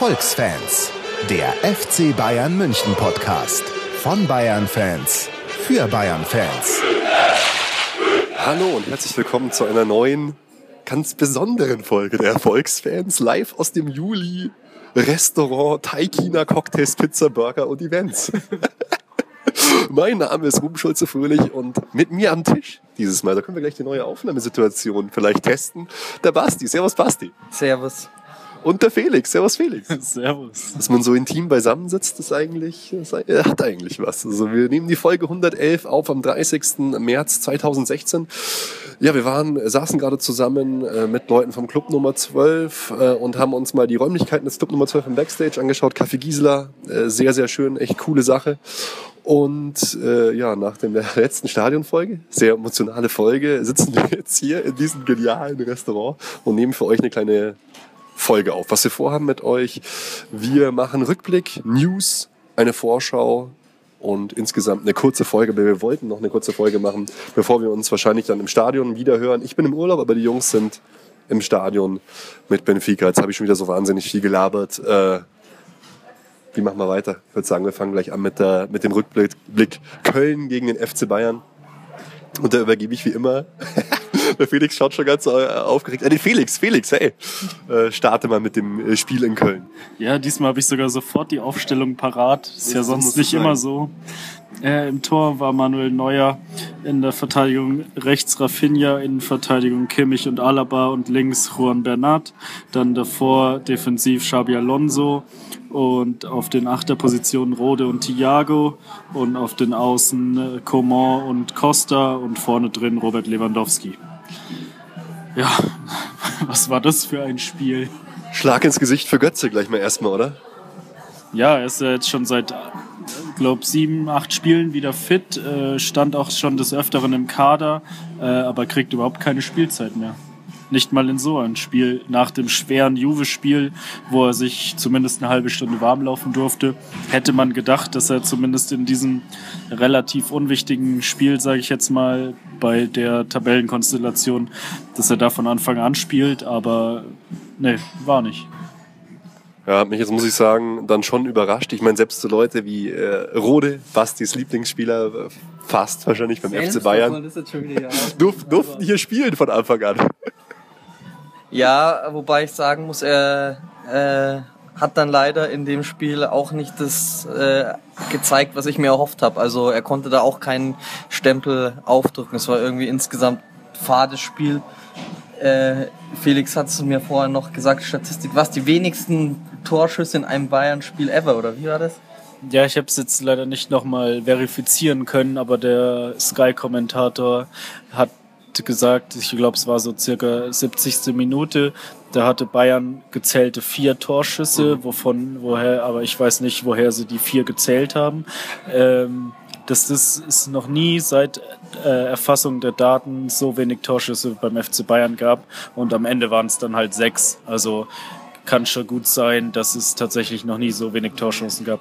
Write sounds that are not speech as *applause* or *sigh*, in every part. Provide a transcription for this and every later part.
Erfolgsfans, der FC Bayern München Podcast von Bayern Fans für Bayern Fans. Hallo und herzlich willkommen zu einer neuen, ganz besonderen Folge der Erfolgsfans live aus dem Juli Restaurant Taikina Cocktails Pizza Burger und Events. *laughs* mein Name ist Ruben Schulze Fröhlich und mit mir am Tisch dieses Mal, da können wir gleich die neue Aufnahmesituation vielleicht testen. Der Basti. Servus Basti. Servus. Und der Felix. Servus Felix. *laughs* Servus. Dass man so intim beisammensitzt, ist eigentlich, das hat eigentlich was. Also wir nehmen die Folge 111 auf am 30. März 2016. Ja, wir waren, saßen gerade zusammen äh, mit Leuten vom Club Nummer 12 äh, und haben uns mal die Räumlichkeiten des Club Nummer 12 im Backstage angeschaut. Café Gisela, äh, sehr, sehr schön, echt coole Sache. Und äh, ja, nach der letzten Stadionfolge, sehr emotionale Folge, sitzen wir jetzt hier in diesem genialen Restaurant und nehmen für euch eine kleine Folge auf. Was wir vorhaben mit euch, wir machen Rückblick, News, eine Vorschau und insgesamt eine kurze Folge. Wir wollten noch eine kurze Folge machen, bevor wir uns wahrscheinlich dann im Stadion wieder hören. Ich bin im Urlaub, aber die Jungs sind im Stadion mit Benfica. Jetzt habe ich schon wieder so wahnsinnig viel gelabert. Äh, wie machen wir weiter? Ich würde sagen, wir fangen gleich an mit, der, mit dem Rückblick Köln gegen den FC Bayern. Und da übergebe ich wie immer. Der Felix schaut schon ganz äh, aufgeregt. Äh, Felix, Felix, hey, äh, starte mal mit dem äh, Spiel in Köln. Ja, diesmal habe ich sogar sofort die Aufstellung parat. Ist ja sonst nicht immer so. Äh, Im Tor war Manuel Neuer, in der Verteidigung rechts Rafinha, in Verteidigung Kimmich und Alaba und links Juan Bernat. Dann davor defensiv Xabi Alonso und auf den Achterpositionen Rode und Thiago und auf den Außen äh, Coman und Costa und vorne drin Robert Lewandowski. Ja, *laughs* was war das für ein Spiel? Schlag ins Gesicht für Götze gleich mal erstmal, oder? Ja, er ist ja jetzt schon seit, glaube sieben, acht Spielen wieder fit, äh, stand auch schon des Öfteren im Kader, äh, aber kriegt überhaupt keine Spielzeit mehr. Nicht mal in so ein Spiel. Nach dem schweren Juve-Spiel, wo er sich zumindest eine halbe Stunde warm laufen durfte, hätte man gedacht, dass er zumindest in diesem relativ unwichtigen Spiel, sage ich jetzt mal, bei der Tabellenkonstellation, dass er da von Anfang an spielt, aber nee, war nicht. Ja, mich jetzt muss ich sagen, dann schon überrascht. Ich meine, selbst so Leute wie äh, Rode, Bastis Lieblingsspieler, fast wahrscheinlich beim FC Bayern, durf, durften hier spielen von Anfang an. Ja, wobei ich sagen muss, er äh, hat dann leider in dem Spiel auch nicht das äh, gezeigt, was ich mir erhofft habe. Also er konnte da auch keinen Stempel aufdrücken. Es war irgendwie insgesamt fades Spiel. Äh, Felix hat es mir vorher noch gesagt, Statistik, was die wenigsten Torschüsse in einem Bayern-Spiel ever, oder wie war das? Ja, ich habe es jetzt leider nicht nochmal verifizieren können, aber der Sky-Kommentator hat gesagt, ich glaube, es war so circa 70. Minute, da hatte Bayern gezählte vier Torschüsse, mhm. wovon, woher, aber ich weiß nicht, woher sie die vier gezählt haben. Ähm, das, das ist noch nie seit äh, Erfassung der Daten so wenig Torschüsse beim FC Bayern gab und am Ende waren es dann halt sechs. Also kann schon gut sein, dass es tatsächlich noch nie so wenig Torchancen gab.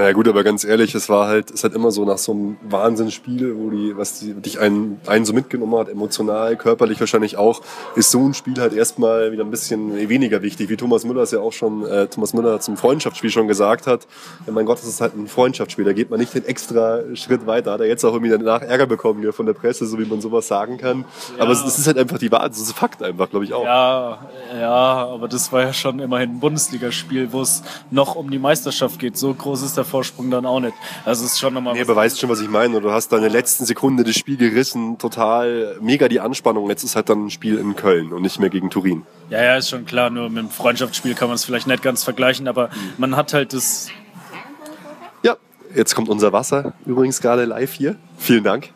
Naja gut, aber ganz ehrlich, es war halt, es hat immer so nach so einem Wahnsinnsspiel, wo die, was die, dich einen, einen so mitgenommen hat, emotional, körperlich wahrscheinlich auch, ist so ein Spiel halt erstmal wieder ein bisschen weniger wichtig, wie Thomas Müller es ja auch schon, äh, Thomas Müller zum Freundschaftsspiel schon gesagt hat. Ja, mein Gott, das ist halt ein Freundschaftsspiel, da geht man nicht den extra Schritt weiter. Hat er jetzt auch irgendwie danach Ärger bekommen hier von der Presse, so wie man sowas sagen kann. Ja. Aber es, es, ist halt einfach die Wahrheit, das ist Fakt einfach, glaube ich auch. Ja, ja, aber das war ja schon immerhin ein Bundesligaspiel, wo es noch um die Meisterschaft geht. So groß ist der Vorsprung dann auch nicht. Also es ist schon nochmal. Nee, aber weißt schon, was ich meine. Du hast da in der letzten Sekunde das Spiel gerissen, total mega die Anspannung. Jetzt ist halt dann ein Spiel in Köln und nicht mehr gegen Turin. Ja, ja, ist schon klar. Nur mit dem Freundschaftsspiel kann man es vielleicht nicht ganz vergleichen, aber man hat halt das. Ja, jetzt kommt unser Wasser übrigens gerade live hier. Vielen Dank.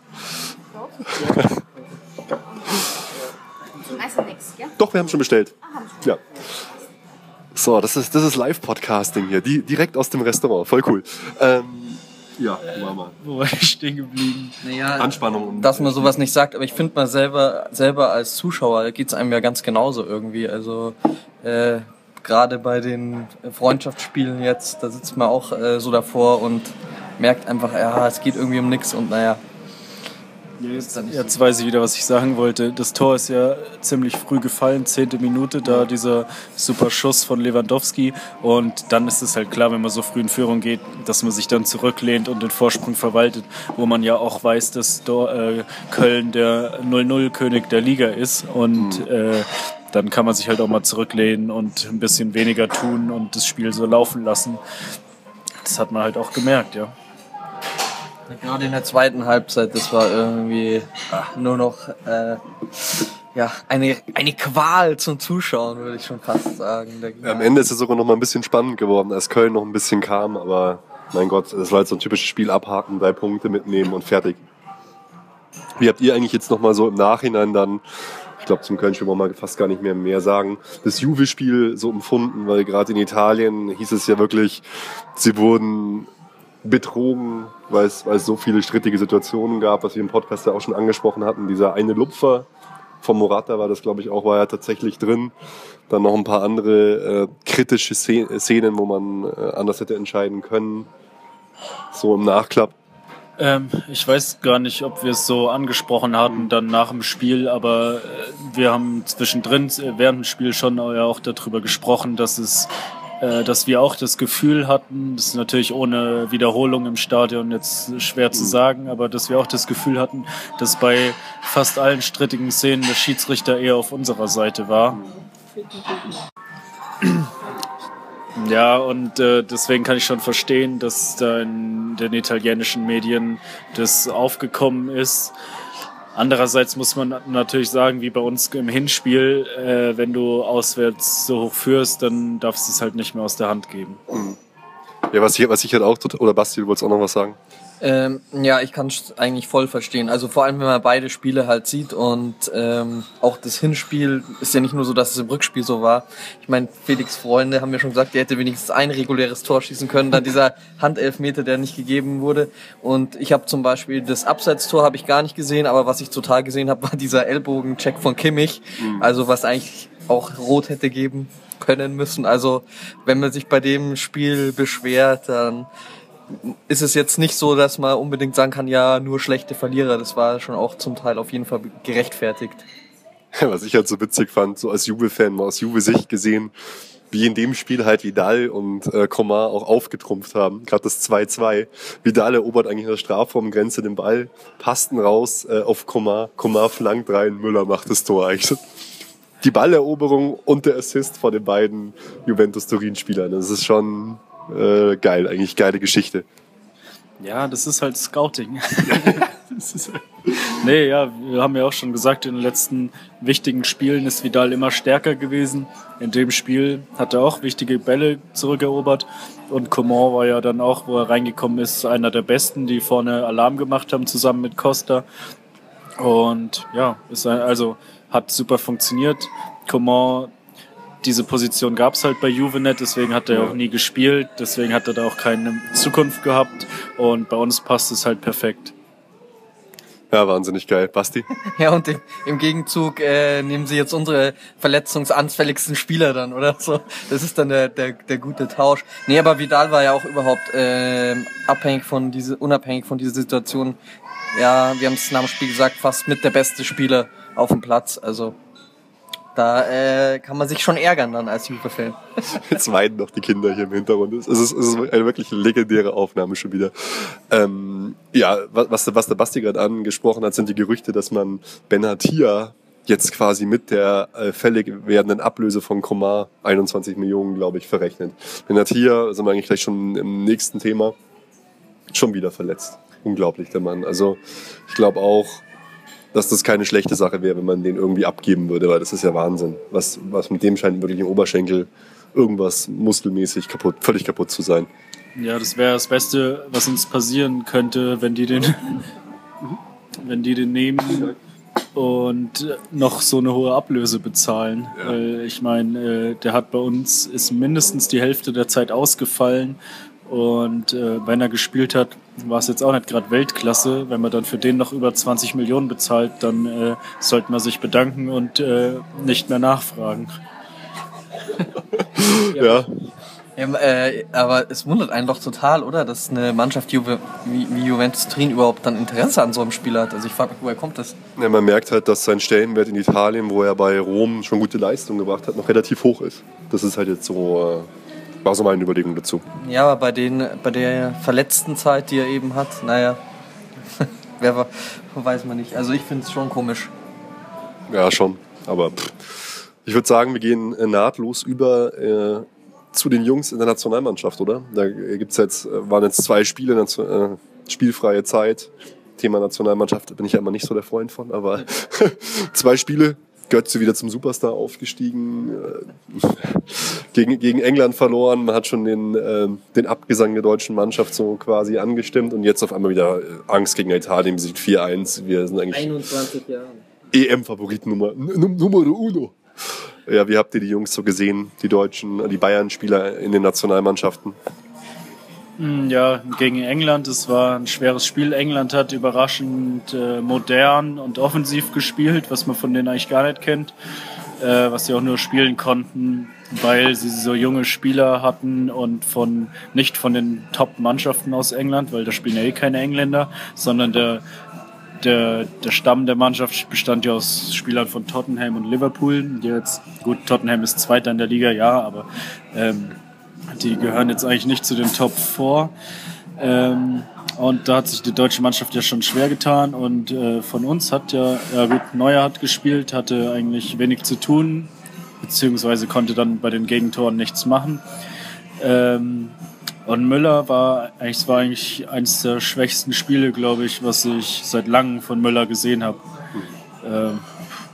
Doch, wir haben schon bestellt. Ja. So, das ist, das ist Live-Podcasting hier, die, direkt aus dem Restaurant. Voll cool. Ähm, ja, Mama. Wo war ich stehen geblieben? Naja, Anspannung. Dass man sowas nicht sagt, aber ich finde mal selber, selber als Zuschauer geht es einem ja ganz genauso irgendwie. Also äh, gerade bei den Freundschaftsspielen jetzt, da sitzt man auch äh, so davor und merkt einfach, ja, es geht irgendwie um nichts und naja, Jetzt, jetzt weiß ich wieder, was ich sagen wollte. Das Tor ist ja ziemlich früh gefallen, zehnte Minute, da dieser super Schuss von Lewandowski. Und dann ist es halt klar, wenn man so früh in Führung geht, dass man sich dann zurücklehnt und den Vorsprung verwaltet, wo man ja auch weiß, dass äh, Köln der 0-0-König der Liga ist. Und mhm. äh, dann kann man sich halt auch mal zurücklehnen und ein bisschen weniger tun und das Spiel so laufen lassen. Das hat man halt auch gemerkt, ja. Gerade in der zweiten Halbzeit, das war irgendwie nur noch äh, ja, eine, eine Qual zum Zuschauen, würde ich schon fast sagen. Ja, am Ende ist es sogar noch mal ein bisschen spannend geworden, als Köln noch ein bisschen kam, aber mein Gott, das war halt so ein typisches Spiel abhaken, drei Punkte mitnehmen und fertig. Wie habt ihr eigentlich jetzt noch mal so im Nachhinein dann, ich glaube zum Köln-Spiel wollen wir fast gar nicht mehr mehr sagen, das Juve-Spiel so empfunden, weil gerade in Italien hieß es ja wirklich, sie wurden betrogen, weil es, weil es so viele strittige Situationen gab, was wir im Podcast ja auch schon angesprochen hatten. Dieser eine Lupfer vom Morata war das, glaube ich, auch, war ja tatsächlich drin. Dann noch ein paar andere äh, kritische Szenen, wo man äh, anders hätte entscheiden können. So im Nachklapp. Ähm, ich weiß gar nicht, ob wir es so angesprochen hatten dann nach dem Spiel, aber äh, wir haben zwischendrin äh, während dem Spiel schon auch darüber gesprochen, dass es dass wir auch das Gefühl hatten, das ist natürlich ohne Wiederholung im Stadion jetzt schwer zu sagen, aber dass wir auch das Gefühl hatten, dass bei fast allen strittigen Szenen der Schiedsrichter eher auf unserer Seite war. Ja, und äh, deswegen kann ich schon verstehen, dass da in den italienischen Medien das aufgekommen ist. Andererseits muss man natürlich sagen, wie bei uns im Hinspiel, äh, wenn du auswärts so hoch führst, dann darfst du es halt nicht mehr aus der Hand geben. Mhm. Ja, was ich, was ich halt auch, oder Basti, du wolltest auch noch was sagen? Ähm, ja, ich kann es eigentlich voll verstehen. Also vor allem, wenn man beide Spiele halt sieht und ähm, auch das Hinspiel ist ja nicht nur so, dass es im Rückspiel so war. Ich meine, Felix Freunde haben ja schon gesagt, der hätte wenigstens ein reguläres Tor schießen können. Dann dieser *laughs* Handelfmeter, der nicht gegeben wurde. Und ich habe zum Beispiel das Abseitstor habe ich gar nicht gesehen, aber was ich total gesehen habe, *laughs* war dieser Ellbogencheck von Kimmich. Mhm. Also was eigentlich auch rot hätte geben können müssen. Also wenn man sich bei dem Spiel beschwert, dann ist es jetzt nicht so, dass man unbedingt sagen kann, ja, nur schlechte Verlierer. Das war schon auch zum Teil auf jeden Fall gerechtfertigt. *laughs* Was ich halt so witzig fand, so als Juve-Fan, mal aus Juve-Sicht gesehen, wie in dem Spiel halt Vidal und äh, Coman auch aufgetrumpft haben. Gerade das 2-2. Vidal erobert eigentlich in der Strafraumgrenze den Ball, passten raus äh, auf Coman, Coman flankt rein, Müller macht das Tor eigentlich. Die Balleroberung und der Assist von den beiden Juventus-Turin-Spielern. Das ist schon äh, geil, eigentlich geile Geschichte. Ja, das ist halt Scouting. *laughs* ist halt nee, ja, wir haben ja auch schon gesagt, in den letzten wichtigen Spielen ist Vidal immer stärker gewesen. In dem Spiel hat er auch wichtige Bälle zurückerobert. Und Coman war ja dann auch, wo er reingekommen ist, einer der Besten, die vorne Alarm gemacht haben, zusammen mit Costa. Und ja, ist also hat super funktioniert. Coman diese Position gab es halt bei Juve nicht, deswegen hat er ja. auch nie gespielt, deswegen hat er da auch keine Zukunft gehabt und bei uns passt es halt perfekt. Ja, wahnsinnig geil. Basti? *laughs* ja, und im, im Gegenzug äh, nehmen sie jetzt unsere verletzungsanfälligsten Spieler dann, oder so. Das ist dann der, der, der gute Tausch. Nee, aber Vidal war ja auch überhaupt äh, abhängig von diese, unabhängig von dieser Situation. Ja, wir haben es nach dem Spiel gesagt, fast mit der beste Spieler auf dem Platz. Also da äh, kann man sich schon ärgern dann als Juve-Fan. *laughs* Jetzt weinen noch die Kinder hier im Hintergrund. Es ist, es ist eine wirklich legendäre Aufnahme schon wieder. Ähm, ja, was, was der Basti gerade angesprochen hat, sind die Gerüchte, dass man Benatia jetzt quasi mit der äh, fällig werdenden Ablöse von Komar 21 Millionen, glaube ich, verrechnet. Benatia, sind wir eigentlich gleich schon im nächsten Thema, schon wieder verletzt. Unglaublich, der Mann. Also ich glaube auch, dass das keine schlechte Sache wäre, wenn man den irgendwie abgeben würde, weil das ist ja Wahnsinn. Was, was mit dem scheint wirklich im Oberschenkel irgendwas muskelmäßig kaputt, völlig kaputt zu sein. Ja, das wäre das Beste, was uns passieren könnte, wenn die den, *laughs* wenn die den nehmen und noch so eine hohe Ablöse bezahlen. Ja. Weil ich meine, äh, der hat bei uns ist mindestens die Hälfte der Zeit ausgefallen und äh, wenn er gespielt hat, war es jetzt auch nicht gerade Weltklasse. Wenn man dann für den noch über 20 Millionen bezahlt, dann äh, sollte man sich bedanken und äh, nicht mehr nachfragen. ja. *laughs* ja. Ja, äh, aber es wundert einen doch total, oder? Dass eine Mannschaft Juve, wie, wie Juventus Turin überhaupt dann Interesse an so einem Spieler hat. Also ich frage mich, woher kommt das? Ja, man merkt halt, dass sein Stellenwert in Italien, wo er bei Rom schon gute Leistung gebracht hat, noch relativ hoch ist. Das ist halt jetzt so, äh, war so meine Überlegung dazu. Ja, aber bei, den, bei der verletzten Zeit, die er eben hat, naja, *laughs* wer weiß man nicht. Also ich finde es schon komisch. Ja, schon. Aber ich würde sagen, wir gehen äh, nahtlos über äh, zu den Jungs in der Nationalmannschaft, oder? Da gibt's jetzt, äh, waren jetzt zwei Spiele, äh, spielfreie Zeit. Thema Nationalmannschaft bin ich ja immer nicht so der Freund von, aber *laughs* zwei Spiele, Götze wieder zum Superstar aufgestiegen, äh, gegen, gegen England verloren, man hat schon den, äh, den Abgesang der deutschen Mannschaft so quasi angestimmt und jetzt auf einmal wieder äh, Angst gegen Italien, besiegt 4-1. Wir sind eigentlich 21 Jahre. EM-Favorit Nummer, Nummer uno. Ja, wie habt ihr die Jungs so gesehen, die Deutschen, die Bayern-Spieler in den Nationalmannschaften? Hm, ja, gegen England. Es war ein schweres Spiel. England hat überraschend äh, modern und offensiv gespielt, was man von denen eigentlich gar nicht kennt. Äh, was sie auch nur spielen konnten, weil sie so junge Spieler hatten und von nicht von den Top-Mannschaften aus England, weil da spielen ja eh keine Engländer, sondern der der, der Stamm der Mannschaft bestand ja aus Spielern von Tottenham und Liverpool. Die jetzt, gut, Tottenham ist Zweiter in der Liga, ja, aber ähm, die gehören jetzt eigentlich nicht zu den Top 4. Ähm, und da hat sich die deutsche Mannschaft ja schon schwer getan. Und äh, von uns hat ja, ja gut, Neuer hat gespielt, hatte eigentlich wenig zu tun, beziehungsweise konnte dann bei den Gegentoren nichts machen. Ähm, und Müller war eigentlich, es war eigentlich eines der schwächsten Spiele, glaube ich, was ich seit langem von Müller gesehen habe. Ähm,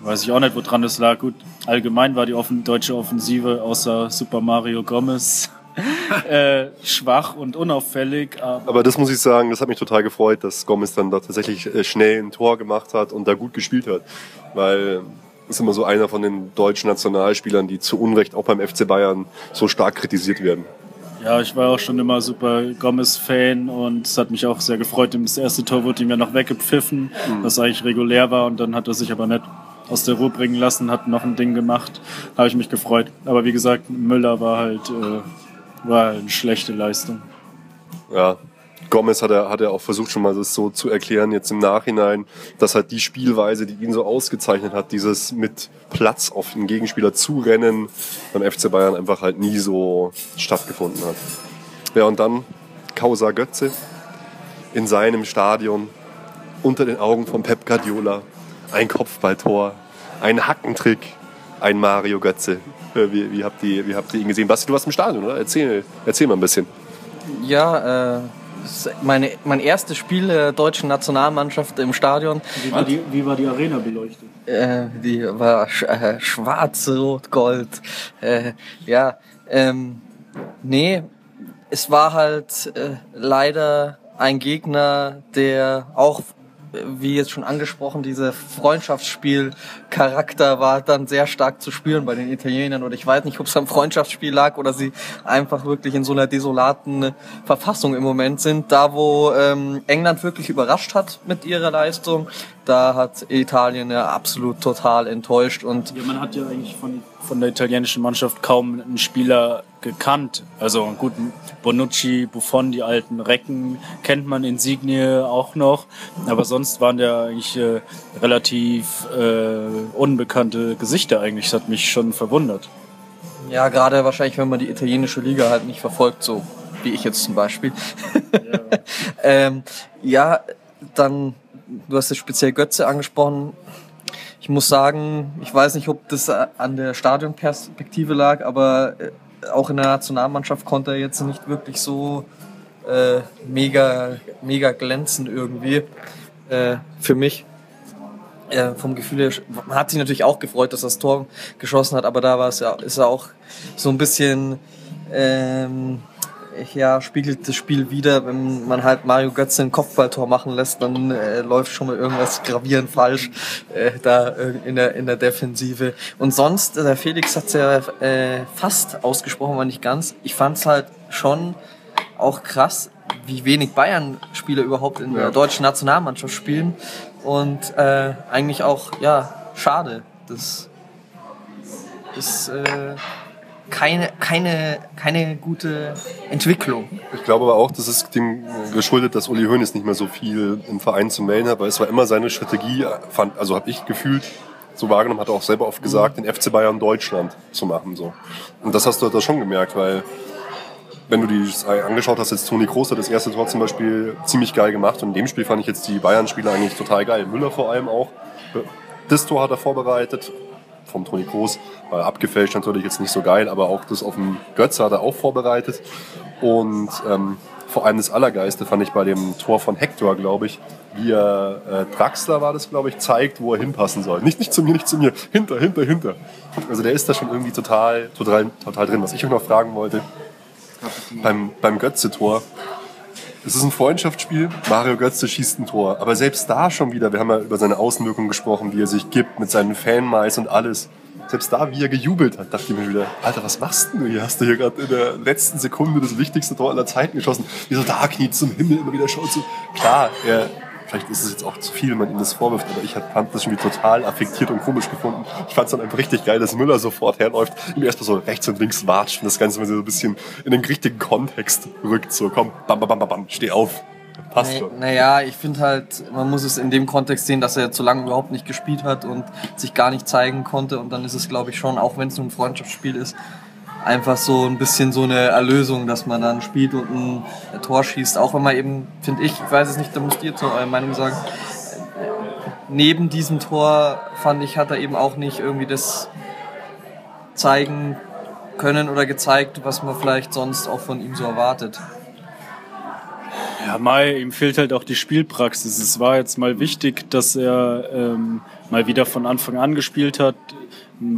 weiß ich auch nicht, woran das lag. Gut, allgemein war die offen, deutsche Offensive außer Super Mario Gomez *laughs* äh, schwach und unauffällig. Aber, aber, das muss ich sagen, das hat mich total gefreut, dass Gomez dann da tatsächlich äh, schnell ein Tor gemacht hat und da gut gespielt hat. Weil ist immer so einer von den deutschen Nationalspielern, die zu Unrecht auch beim FC Bayern so stark kritisiert werden. Ja, ich war auch schon immer super Gomez-Fan und es hat mich auch sehr gefreut. Das erste Tor wurde ihm ja noch weggepfiffen, mhm. was eigentlich regulär war und dann hat er sich aber nicht aus der Ruhe bringen lassen, hat noch ein Ding gemacht. Habe ich mich gefreut. Aber wie gesagt, Müller war halt, äh, war eine schlechte Leistung. Ja, Gomez hat er, hat er auch versucht, schon mal das so zu erklären, jetzt im Nachhinein, dass halt die Spielweise, die ihn so ausgezeichnet hat, dieses mit Platz auf den Gegenspieler zurennen, beim FC Bayern einfach halt nie so stattgefunden hat. Ja, und dann Causa Götze in seinem Stadion unter den Augen von Pep Guardiola. Ein Kopfballtor, ein Hackentrick, ein Mario Götze. Wie, wie, habt ihr, wie habt ihr ihn gesehen? Basti, du warst im Stadion, oder? Erzähl, erzähl mal ein bisschen. Ja, äh, meine, mein erstes Spiel der deutschen Nationalmannschaft im Stadion. Wie war die, wie war die Arena beleuchtet? Äh, die war sch äh, schwarz, rot, gold. Äh, ja, ähm, nee, es war halt äh, leider ein Gegner, der auch wie jetzt schon angesprochen, dieser Freundschaftsspiel-Charakter war dann sehr stark zu spüren bei den Italienern. Und ich weiß nicht, ob es am Freundschaftsspiel lag oder sie einfach wirklich in so einer desolaten Verfassung im Moment sind. Da, wo ähm, England wirklich überrascht hat mit ihrer Leistung, da hat Italien ja absolut total enttäuscht. Und ja, man hat ja eigentlich von, von der italienischen Mannschaft kaum einen Spieler gekannt. Also gut, Bonucci, Buffon, die alten Recken kennt man, Insigne auch noch. Aber sonst waren ja eigentlich äh, relativ äh, unbekannte Gesichter eigentlich. Das hat mich schon verwundert. Ja, gerade wahrscheinlich, wenn man die italienische Liga halt nicht verfolgt, so wie ich jetzt zum Beispiel. Ja, *laughs* ähm, ja dann, du hast ja speziell Götze angesprochen. Muss sagen, ich weiß nicht, ob das an der Stadionperspektive lag, aber äh, auch in der Nationalmannschaft konnte er jetzt nicht wirklich so äh, mega, mega glänzen irgendwie. Äh, für mich. Äh, vom Gefühl her, man hat sich natürlich auch gefreut, dass er das Tor geschossen hat, aber da war es ja, ist er auch so ein bisschen ähm, ja, spiegelt das Spiel wieder, wenn man halt Mario Götze ein Kopfballtor machen lässt, dann äh, läuft schon mal irgendwas gravierend falsch äh, da in der, in der Defensive. Und sonst, der Felix hat es ja äh, fast ausgesprochen, aber nicht ganz. Ich fand es halt schon auch krass, wie wenig Bayern-Spieler überhaupt in ja. der deutschen Nationalmannschaft spielen. Und äh, eigentlich auch, ja, schade. Das ist... Äh, keine, keine, keine gute Entwicklung. Ich glaube aber auch, das ist dem geschuldet, dass Uli Hoeneß nicht mehr so viel im Verein zu melden hat, weil es war immer seine Strategie, fand, also habe ich gefühlt, so wahrgenommen, hat er auch selber oft gesagt, den FC Bayern Deutschland zu machen. So. Und das hast du da schon gemerkt, weil wenn du die angeschaut hast, jetzt Toni Kroos hat das erste Tor zum Beispiel ziemlich geil gemacht und in dem Spiel fand ich jetzt die Bayern-Spieler eigentlich total geil. Müller vor allem auch. Das Tor hat er vorbereitet vom Toni Kroos, weil abgefälscht natürlich jetzt nicht so geil, aber auch das auf dem Götze hat er auch vorbereitet und ähm, vor allem das Allergeiste fand ich bei dem Tor von Hector, glaube ich, wie er äh, Draxler war das, glaube ich, zeigt, wo er hinpassen soll. Nicht, nicht zu mir, nicht zu mir, hinter, hinter, hinter. Also der ist da schon irgendwie total, total, total drin. Was ich euch noch fragen wollte, beim, beim Götze-Tor, es ist ein Freundschaftsspiel, Mario Götze schießt ein Tor. Aber selbst da schon wieder, wir haben ja über seine Außenwirkung gesprochen, wie er sich gibt mit seinen Fanmais und alles selbst da, wie er gejubelt hat, dachte ich mir wieder, Alter, was machst denn du hier? Hast du hier gerade in der letzten Sekunde das wichtigste Tor aller Zeiten geschossen? Wie so da kniet zum Himmel immer wieder schaut so. Klar, er, vielleicht ist es jetzt auch zu viel, wenn man ihm das vorwirft, aber ich fand das schon wieder total affektiert und komisch gefunden. Ich fand es dann einfach richtig geil, dass Müller sofort herläuft, ihm erstmal so rechts und links watscht und das Ganze mal so ein bisschen in den richtigen Kontext rückt. So, komm, bam, bam, bam, bam, steh auf. Passt schon. Naja, ich finde halt, man muss es in dem Kontext sehen, dass er zu lange überhaupt nicht gespielt hat und sich gar nicht zeigen konnte. Und dann ist es, glaube ich, schon, auch wenn es nur ein Freundschaftsspiel ist, einfach so ein bisschen so eine Erlösung, dass man dann spielt und ein Tor schießt. Auch wenn man eben, finde ich, ich weiß es nicht, da müsst ihr zu eurer Meinung sagen, neben diesem Tor fand ich, hat er eben auch nicht irgendwie das zeigen können oder gezeigt, was man vielleicht sonst auch von ihm so erwartet. Ja, Mai, ihm fehlt halt auch die Spielpraxis. Es war jetzt mal wichtig, dass er ähm, mal wieder von Anfang an gespielt hat.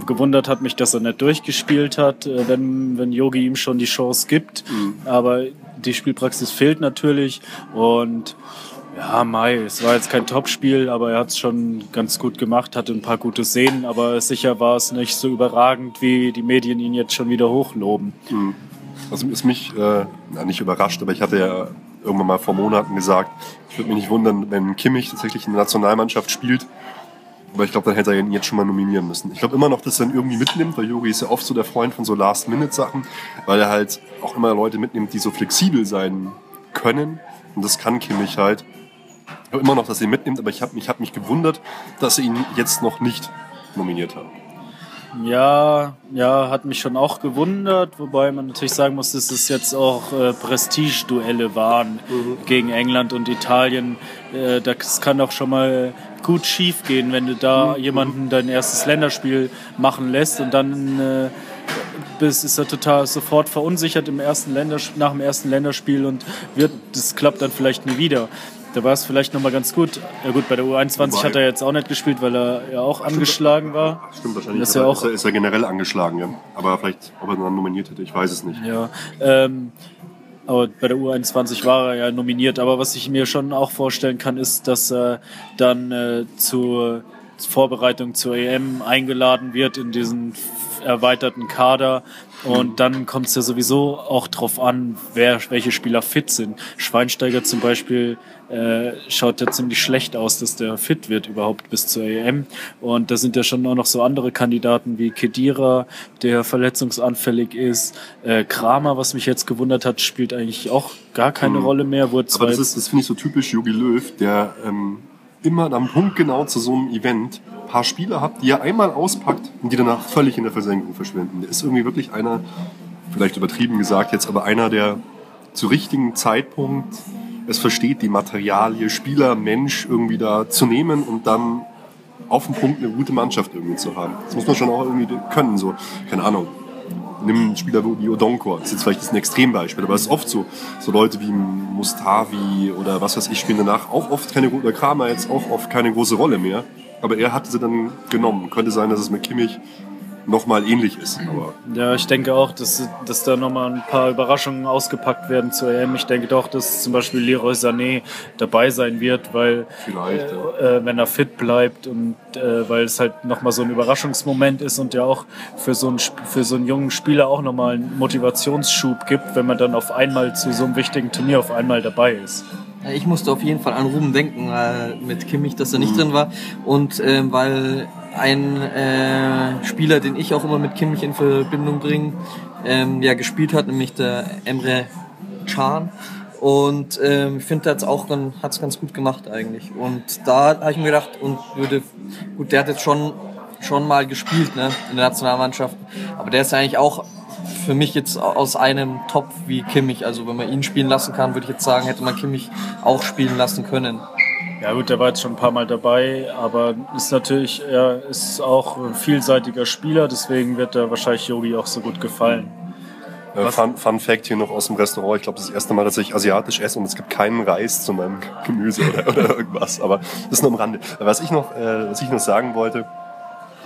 Gewundert hat mich, dass er nicht durchgespielt hat, äh, wenn, wenn Yogi ihm schon die Chance gibt. Mhm. Aber die Spielpraxis fehlt natürlich. Und ja, Mai, es war jetzt kein Topspiel, aber er hat es schon ganz gut gemacht, hatte ein paar gute Szenen, aber sicher war es nicht so überragend, wie die Medien ihn jetzt schon wieder hochloben. Mhm. Was ist mich äh, nicht überrascht, aber ich hatte ja irgendwann mal vor Monaten gesagt, ich würde mich nicht wundern, wenn Kimmich tatsächlich in der Nationalmannschaft spielt. Aber ich glaube, dann hätte er ihn jetzt schon mal nominieren müssen. Ich glaube immer noch, dass er ihn irgendwie mitnimmt, weil Yogi ist ja oft so der Freund von so Last-Minute-Sachen, weil er halt auch immer Leute mitnimmt, die so flexibel sein können. Und das kann Kimmich halt. Ich glaube immer noch, dass er ihn mitnimmt, aber ich habe mich, hab mich gewundert, dass er ihn jetzt noch nicht nominiert hat. Ja, ja, hat mich schon auch gewundert, wobei man natürlich sagen muss, dass es jetzt auch äh, Prestige-Duelle waren mhm. gegen England und Italien. Äh, das kann auch schon mal gut schief gehen, wenn du da mhm. jemanden dein erstes Länderspiel machen lässt und dann äh, bist, ist er total sofort verunsichert im ersten Länderspiel, nach dem ersten Länderspiel und wird, das klappt dann vielleicht nie wieder. Da war es vielleicht nochmal ganz gut. Ja gut, bei der U21 Wobei. hat er jetzt auch nicht gespielt, weil er ja auch Stimmt, angeschlagen war. Stimmt, wahrscheinlich ist er, auch, ist, er, ist er generell angeschlagen, ja. Aber vielleicht, ob er dann nominiert hätte, ich weiß es nicht. Ja, ähm, aber bei der U21 war er ja nominiert. Aber was ich mir schon auch vorstellen kann, ist, dass er dann äh, zur Vorbereitung zur EM eingeladen wird in diesen erweiterten Kader. Und dann kommt es ja sowieso auch drauf an, wer, welche Spieler fit sind. Schweinsteiger zum Beispiel äh, schaut ja ziemlich schlecht aus, dass der fit wird überhaupt bis zur EM. Und da sind ja schon auch noch so andere Kandidaten wie Kedira, der verletzungsanfällig ist. Äh, Kramer, was mich jetzt gewundert hat, spielt eigentlich auch gar keine mhm. Rolle mehr. Wurde Aber das, ist, das finde ich so typisch Jogi Löw, der ähm, immer am Punkt genau zu so einem Event ein paar Spieler hat, die er einmal auspackt und die danach völlig in der Versenkung verschwinden. Der ist irgendwie wirklich einer, vielleicht übertrieben gesagt jetzt, aber einer, der zu richtigen Zeitpunkt es versteht, die Materialie, Spieler, Mensch irgendwie da zu nehmen und dann auf den Punkt eine gute Mannschaft irgendwie zu haben. Das muss man schon auch irgendwie können, so, keine Ahnung. Nimm einen Spieler wie Odonkor, das ist jetzt vielleicht ein Extrembeispiel, aber es ist oft so, so Leute wie Mustavi oder was weiß ich spielen danach auch oft keine, oder Kramer jetzt auch oft keine große Rolle mehr. Aber er hatte sie dann genommen. Könnte sein, dass es mit Kimmich nochmal ähnlich ist. Aber ja, ich denke auch, dass, dass da nochmal ein paar Überraschungen ausgepackt werden zur EM. Ich denke doch, dass zum Beispiel Leroy Sané dabei sein wird, weil äh, äh, wenn er fit bleibt und äh, weil es halt nochmal so ein Überraschungsmoment ist und ja auch für so einen, für so einen jungen Spieler auch nochmal einen Motivationsschub gibt, wenn man dann auf einmal zu so einem wichtigen Turnier auf einmal dabei ist. Ich musste auf jeden Fall an Ruben denken, äh, mit Kimmich, dass er nicht drin war. Und ähm, weil ein äh, Spieler, den ich auch immer mit Kimmich in Verbindung bringe, ähm, ja gespielt hat, nämlich der Emre Can. Und ähm, ich finde, der hat's auch ganz, hat's ganz gut gemacht eigentlich. Und da habe ich mir gedacht, und würde, gut, der hat jetzt schon schon mal gespielt, ne, in der Nationalmannschaft. Aber der ist eigentlich auch für mich jetzt aus einem Topf wie Kimmich. Also wenn man ihn spielen lassen kann, würde ich jetzt sagen, hätte man Kimmich auch spielen lassen können. Ja gut, der war jetzt schon ein paar Mal dabei, aber ist natürlich, er ist auch ein vielseitiger Spieler, deswegen wird er wahrscheinlich Yogi auch so gut gefallen. Äh, Fun, Fun Fact hier noch aus dem Restaurant. Ich glaube, das ist das erste Mal, dass ich asiatisch esse und es gibt keinen Reis zu meinem *laughs* Gemüse oder, oder irgendwas. Aber das ist nur am Rande. Was ich noch, äh, was ich noch sagen wollte,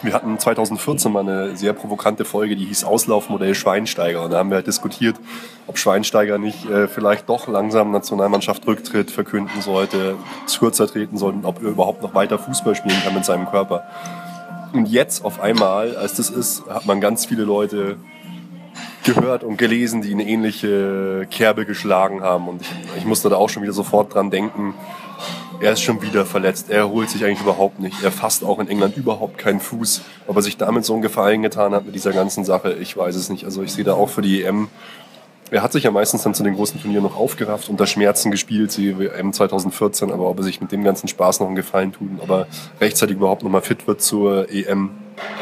wir hatten 2014 mal eine sehr provokante Folge, die hieß Auslaufmodell Schweinsteiger. Und da haben wir halt diskutiert, ob Schweinsteiger nicht äh, vielleicht doch langsam Nationalmannschaft Rücktritt verkünden sollte, kürzer treten sollte und ob er überhaupt noch weiter Fußball spielen kann mit seinem Körper. Und jetzt auf einmal, als das ist, hat man ganz viele Leute gehört und gelesen, die eine ähnliche Kerbe geschlagen haben. Und ich, ich musste da auch schon wieder sofort dran denken, er ist schon wieder verletzt. Er erholt sich eigentlich überhaupt nicht. Er fasst auch in England überhaupt keinen Fuß. Ob er sich damit so einen Gefallen getan hat mit dieser ganzen Sache, ich weiß es nicht. Also ich sehe da auch für die EM. Er hat sich ja meistens dann zu den großen Turnieren noch aufgerafft, unter Schmerzen gespielt, wie EM 2014. Aber ob er sich mit dem ganzen Spaß noch einen Gefallen tut, ob er rechtzeitig überhaupt noch mal fit wird zur EM,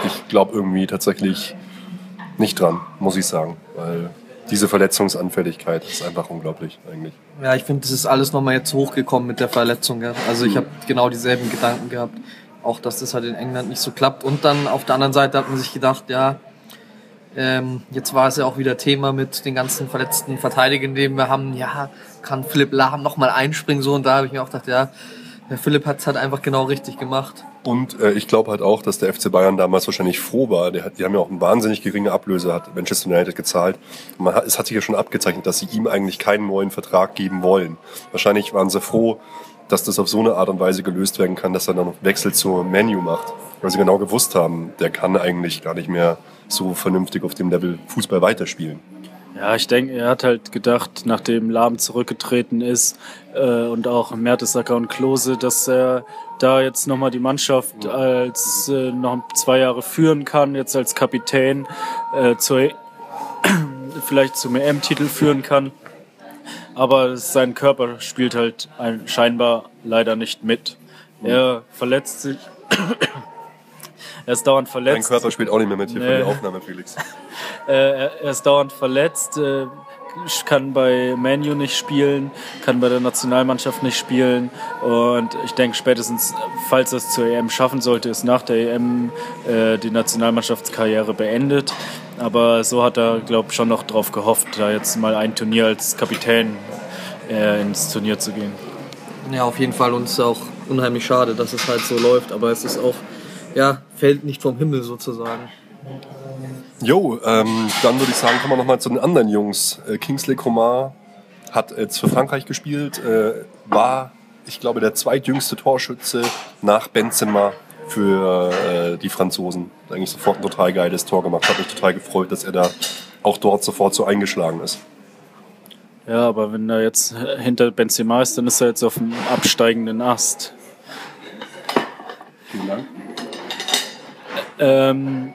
ich glaube irgendwie tatsächlich nicht dran, muss ich sagen. Weil diese Verletzungsanfälligkeit ist einfach unglaublich eigentlich. Ja, ich finde, das ist alles nochmal jetzt hochgekommen mit der Verletzung. Ja. Also ich habe genau dieselben Gedanken gehabt. Auch, dass das halt in England nicht so klappt. Und dann auf der anderen Seite hat man sich gedacht, ja, ähm, jetzt war es ja auch wieder Thema mit den ganzen verletzten Verteidigern, die wir haben. Ja, kann Philipp Lahm nochmal einspringen? So, und da habe ich mir auch gedacht, ja, der Philipp hat es halt einfach genau richtig gemacht. Und äh, ich glaube halt auch, dass der FC Bayern damals wahrscheinlich froh war. Der die haben ja auch eine wahnsinnig geringe Ablöse, hat Manchester United gezahlt. Man hat, es hat sich ja schon abgezeichnet, dass sie ihm eigentlich keinen neuen Vertrag geben wollen. Wahrscheinlich waren sie froh, dass das auf so eine Art und Weise gelöst werden kann, dass er dann noch Wechsel zur Menu macht. Weil sie genau gewusst haben, der kann eigentlich gar nicht mehr so vernünftig auf dem Level Fußball weiterspielen. Ja, ich denke, er hat halt gedacht, nachdem Lahm zurückgetreten ist äh, und auch Mertesacker und Klose, dass er da jetzt nochmal die Mannschaft als äh, noch zwei Jahre führen kann, jetzt als Kapitän äh, zur, *clears throat* vielleicht zum EM-Titel führen kann. Aber sein Körper spielt halt ein, scheinbar leider nicht mit. Er verletzt sich. Er ist dauernd verletzt. Dein Körper spielt auch nicht mehr mit hier Nee. für die Aufnahme, Felix. *laughs* Äh, er ist dauernd verletzt, äh, kann bei Manu nicht spielen, kann bei der Nationalmannschaft nicht spielen. Und ich denke, spätestens, falls er es zur EM schaffen sollte, ist nach der EM äh, die Nationalmannschaftskarriere beendet. Aber so hat er, glaube ich, schon noch drauf gehofft, da jetzt mal ein Turnier als Kapitän ins Turnier zu gehen. Ja, auf jeden Fall. Und es ist auch unheimlich schade, dass es halt so läuft. Aber es ist auch, ja, fällt nicht vom Himmel sozusagen. Jo, ähm, dann würde ich sagen, kommen wir nochmal zu den anderen Jungs. Äh, Kingsley Coman hat jetzt für Frankreich gespielt, äh, war, ich glaube, der zweitjüngste Torschütze nach Benzema für äh, die Franzosen. Eigentlich sofort ein total geiles Tor gemacht. Hat mich total gefreut, dass er da auch dort sofort so eingeschlagen ist. Ja, aber wenn er jetzt hinter Benzema ist, dann ist er jetzt auf dem absteigenden Ast. Vielen Dank. Ähm,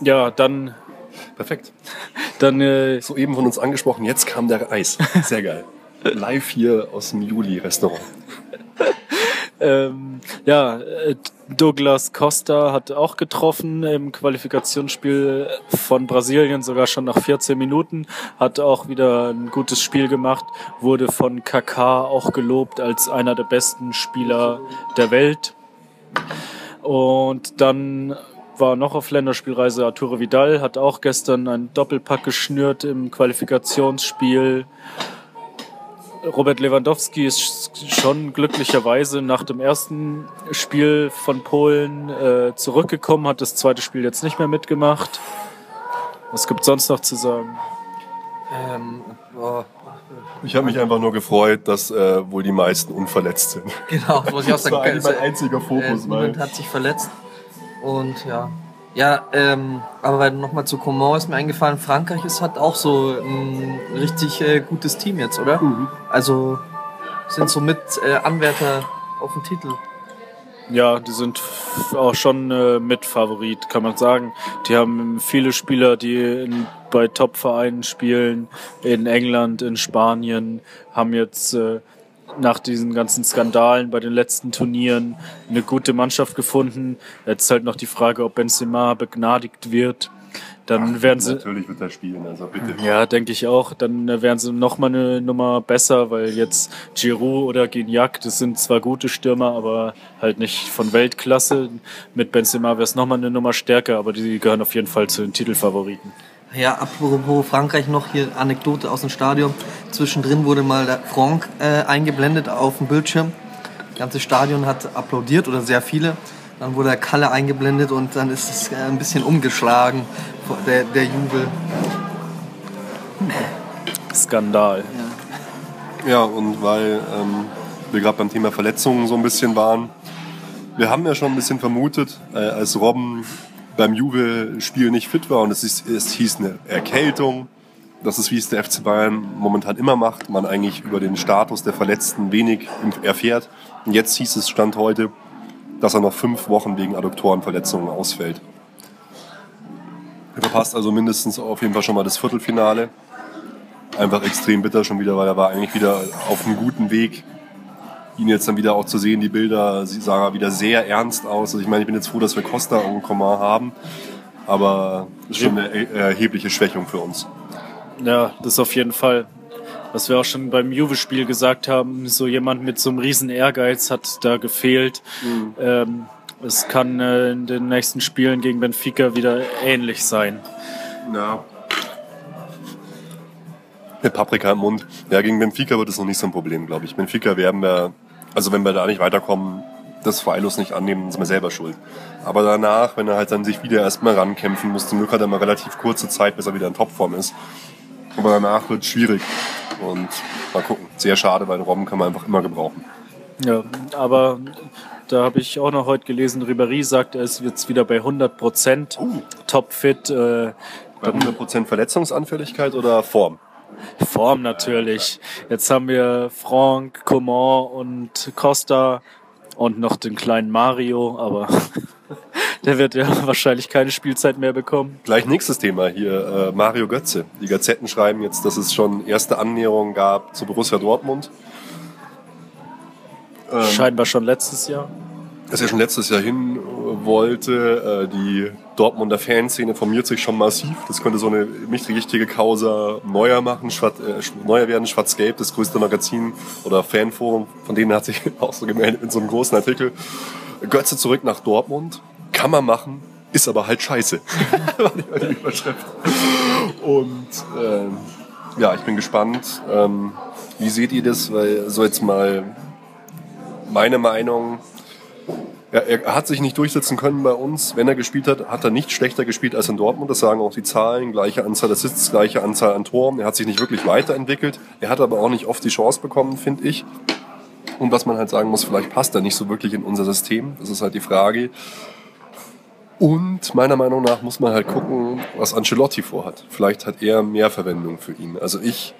ja, dann, Perfekt. *laughs* dann äh, Soeben von uns angesprochen, jetzt kam der Eis. Sehr geil. *laughs* Live hier aus dem Juli-Restaurant. *laughs* Ähm, ja, äh, Douglas Costa hat auch getroffen im Qualifikationsspiel von Brasilien, sogar schon nach 14 Minuten, hat auch wieder ein gutes Spiel gemacht, wurde von Kaká auch gelobt als einer der besten Spieler der Welt. Und dann war noch auf Länderspielreise Arturo Vidal, hat auch gestern einen Doppelpack geschnürt im Qualifikationsspiel. Robert Lewandowski ist schon glücklicherweise nach dem ersten Spiel von Polen äh, zurückgekommen, hat das zweite Spiel jetzt nicht mehr mitgemacht. Was gibt sonst noch zu sagen? Ähm, boah, Ich habe mich einfach nur gefreut, dass äh, wohl die meisten unverletzt sind. *laughs* genau, das wollte ich auch Das war sagen. mein einziger Fokus, äh, niemand hat sich verletzt. Und ja. Ja, ähm, aber nochmal zu Coman ist mir eingefallen, Frankreich ist hat auch so ein richtig äh, gutes Team jetzt, oder? Mhm. Also sind somit äh, Anwärter auf den Titel. Ja, die sind auch schon äh, Mitfavorit, kann man sagen. Die haben viele Spieler, die in, bei Top-Vereinen spielen, in England, in Spanien, haben jetzt äh, nach diesen ganzen Skandalen bei den letzten Turnieren eine gute Mannschaft gefunden. Jetzt halt noch die Frage, ob Benzema begnadigt wird. Dann Ach, werden sie. Natürlich wird er spielen, also bitte. Ja, denke ich auch. Dann wären sie noch mal eine Nummer besser, weil jetzt Giroud oder Gignac, das sind zwar gute Stürmer, aber halt nicht von Weltklasse. Mit Benzema wäre es noch mal eine Nummer stärker, aber die gehören auf jeden Fall zu den Titelfavoriten. Ja, apropos Frankreich noch hier Anekdote aus dem Stadion. Zwischendrin wurde mal der Franck äh, eingeblendet auf dem Bildschirm. Das ganze Stadion hat applaudiert oder sehr viele. Dann wurde der Kalle eingeblendet und dann ist es äh, ein bisschen umgeschlagen, der, der Jubel. Skandal. Ja, und weil ähm, wir gerade beim Thema Verletzungen so ein bisschen waren, wir haben ja schon ein bisschen vermutet, äh, als Robben beim Juve-Spiel nicht fit war und es, ist, es hieß eine Erkältung, das ist wie es der FC Bayern momentan immer macht, man eigentlich über den Status der Verletzten wenig erfährt. Und jetzt hieß es Stand heute, dass er noch fünf Wochen wegen Adduktorenverletzungen ausfällt. Er verpasst also mindestens auf jeden Fall schon mal das Viertelfinale. Einfach extrem bitter schon wieder, weil er war eigentlich wieder auf einem guten Weg. Ihn jetzt dann wieder auch zu sehen, die Bilder, sahen wieder sehr ernst aus. Also ich meine, ich bin jetzt froh, dass wir Costa und Coman haben, aber das ist schon eine erhebliche Schwächung für uns. Ja, das auf jeden Fall. Was wir auch schon beim Juve-Spiel gesagt haben, so jemand mit so einem riesen Ehrgeiz hat da gefehlt. Mhm. Ähm, es kann äh, in den nächsten Spielen gegen Benfica wieder ähnlich sein. Ja. Mit Paprika im Mund. Ja, gegen Benfica wird es noch nicht so ein Problem, glaube ich. Benfica werden wir, also wenn wir da nicht weiterkommen, das Freilos nicht annehmen, dann sind wir selber schuld. Aber danach, wenn er halt dann sich wieder erstmal rankämpfen muss, zum Glück hat er mal relativ kurze Zeit, bis er wieder in Topform ist. Aber danach wird es schwierig. Und mal gucken. Sehr schade, weil Robben kann man einfach immer gebrauchen. Ja, aber da habe ich auch noch heute gelesen, Ribéry sagt, er ist jetzt wieder bei 100 Prozent, Uh. topfit. Äh, Bei 100% Verletzungsanfälligkeit oder Form? Form natürlich. Jetzt haben wir Franck, Coman und Costa und noch den kleinen Mario, aber *laughs* der wird ja *laughs* wahrscheinlich keine Spielzeit mehr bekommen. Gleich nächstes Thema hier, äh, Mario Götze. Die Gazetten schreiben jetzt, dass es schon erste Annäherungen gab zu Borussia Dortmund. Ähm, Scheinbar schon letztes Jahr. dass er schon letztes Jahr hin äh, wollte. Äh, die Dortmunder Fanszene formiert sich schon massiv. Das könnte so eine nicht richtige Causa neuer machen, schwarz, äh, neuer werden, Schwarz-Gelb, das größte Magazin oder Fanforum, von denen hat sich *laughs* auch so gemeldet in so einem großen Artikel. Götze zurück nach Dortmund, kann man machen, ist aber halt scheiße. *laughs* War die Überschrift. Und ähm, ja, ich bin gespannt. Ähm, wie seht ihr das? Weil so jetzt mal meine Meinung. Ja, er hat sich nicht durchsetzen können bei uns. Wenn er gespielt hat, hat er nicht schlechter gespielt als in Dortmund. Das sagen auch die Zahlen. Gleiche Anzahl Assists, gleiche Anzahl an Toren. Er hat sich nicht wirklich weiterentwickelt. Er hat aber auch nicht oft die Chance bekommen, finde ich. Und was man halt sagen muss, vielleicht passt er nicht so wirklich in unser System. Das ist halt die Frage. Und meiner Meinung nach muss man halt gucken, was Ancelotti vorhat. Vielleicht hat er mehr Verwendung für ihn. Also ich,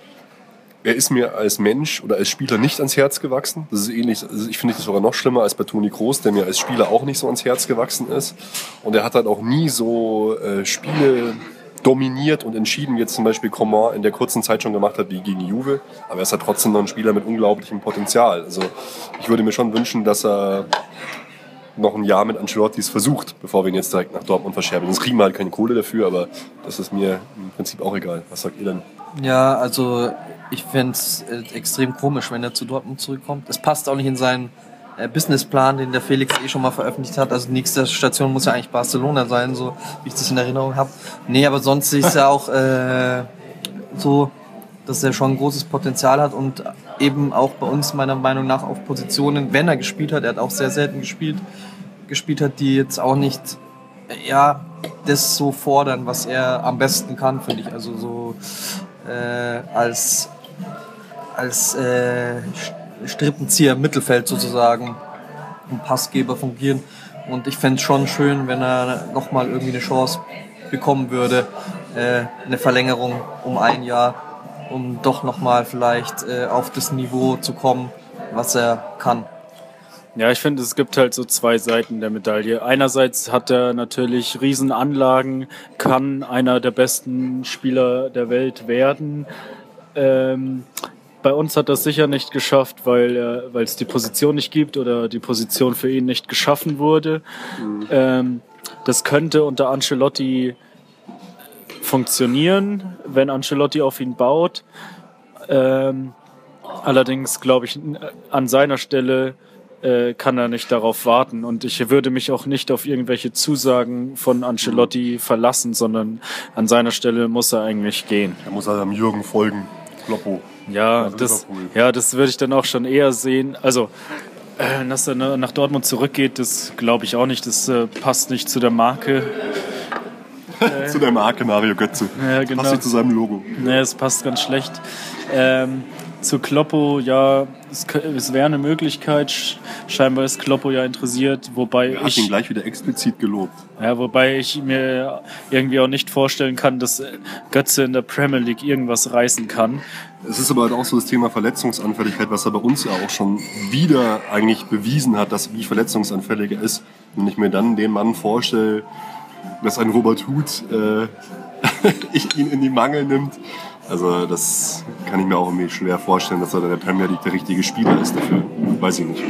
er ist mir als Mensch oder als Spieler nicht ans Herz gewachsen. Das ist ähnlich, also ich finde das sogar noch schlimmer als bei Toni Kroos, der mir als Spieler auch nicht so ans Herz gewachsen ist. Und er hat halt auch nie so äh, Spiele dominiert und entschieden, wie jetzt zum Beispiel Coman in der kurzen Zeit schon gemacht hat, wie gegen Juve. Aber er ist halt trotzdem noch ein Spieler mit unglaublichem Potenzial. Also ich würde mir schon wünschen, dass er noch ein Jahr mit Ancelottis versucht, bevor wir ihn jetzt direkt nach Dortmund verscherben. Sonst kriegen wir halt keine Kohle dafür, aber das ist mir im Prinzip auch egal. Was sagt ihr denn? Ja, also ich fände es äh, extrem komisch, wenn er zu Dortmund zurückkommt. Es passt auch nicht in seinen äh, Businessplan, den der Felix eh schon mal veröffentlicht hat. Also nächste Station muss ja eigentlich Barcelona sein, so wie ich das in Erinnerung habe. Nee, aber sonst ist er auch äh, so, dass er schon ein großes Potenzial hat und eben auch bei uns meiner Meinung nach auf Positionen, wenn er gespielt hat, er hat auch sehr selten gespielt, gespielt hat, die jetzt auch nicht ja, das so fordern, was er am besten kann, finde ich. Also so äh, als, als äh, Strippenzieher im Mittelfeld sozusagen, ein Passgeber fungieren. Und ich fände es schon schön, wenn er nochmal irgendwie eine Chance bekommen würde, äh, eine Verlängerung um ein Jahr, um doch nochmal vielleicht äh, auf das Niveau zu kommen, was er kann. Ja, ich finde, es gibt halt so zwei Seiten der Medaille. Einerseits hat er natürlich Riesenanlagen, kann einer der besten Spieler der Welt werden. Ähm, bei uns hat er es sicher nicht geschafft, weil weil es die Position nicht gibt oder die Position für ihn nicht geschaffen wurde. Mhm. Ähm, das könnte unter Ancelotti funktionieren, wenn Ancelotti auf ihn baut. Ähm, allerdings glaube ich, an seiner Stelle äh, kann er nicht darauf warten. Und ich würde mich auch nicht auf irgendwelche Zusagen von Ancelotti verlassen, sondern an seiner Stelle muss er eigentlich gehen. Er muss also am Jürgen folgen. Kloppo. Ja, also das, ja, das würde ich dann auch schon eher sehen. Also, äh, dass er nach Dortmund zurückgeht, das glaube ich auch nicht. Das äh, passt nicht zu der Marke. *laughs* zu der Marke Mario Götze. Ja, genau. Passt nicht zu seinem Logo. Nee, es passt ganz schlecht. Ähm, zu Kloppo, ja, es, es wäre eine Möglichkeit. Scheinbar ist Kloppo ja interessiert, wobei er hat ich ihn gleich wieder explizit gelobt. Ja, wobei ich mir irgendwie auch nicht vorstellen kann, dass Götze in der Premier League irgendwas reißen kann. Es ist aber halt auch so das Thema Verletzungsanfälligkeit, was er bei uns ja auch schon wieder eigentlich bewiesen hat, dass wie verletzungsanfällig er ist. Wenn ich mir dann den Mann vorstelle, dass ein Robert Huth äh, *laughs* ihn in die Mangel nimmt, also das kann ich mir auch irgendwie schwer vorstellen, dass er in der Premier League der richtige Spieler ist dafür. Weiß ich nicht.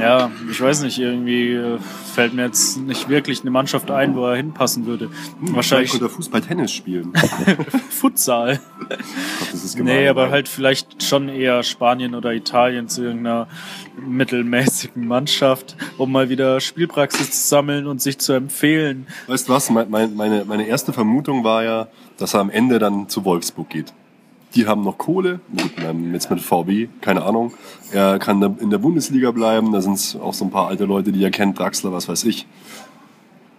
Ja, ich weiß nicht, irgendwie äh, fällt mir jetzt nicht wirklich eine Mannschaft ein, wo er hinpassen würde. Hm, Wahrscheinlich könnte er Fußball-Tennis spielen. *laughs* Futsal. Glaub, das ist gemein, nee, aber halt vielleicht schon eher Spanien oder Italien zu irgendeiner mittelmäßigen Mannschaft, um mal wieder Spielpraxis zu sammeln und sich zu empfehlen. Weißt du was, meine, meine erste Vermutung war ja, dass er am Ende dann zu Wolfsburg geht. Die haben noch Kohle, jetzt mit VW, keine Ahnung. Er kann in der Bundesliga bleiben, da sind auch so ein paar alte Leute, die er kennt, Draxler, was weiß ich.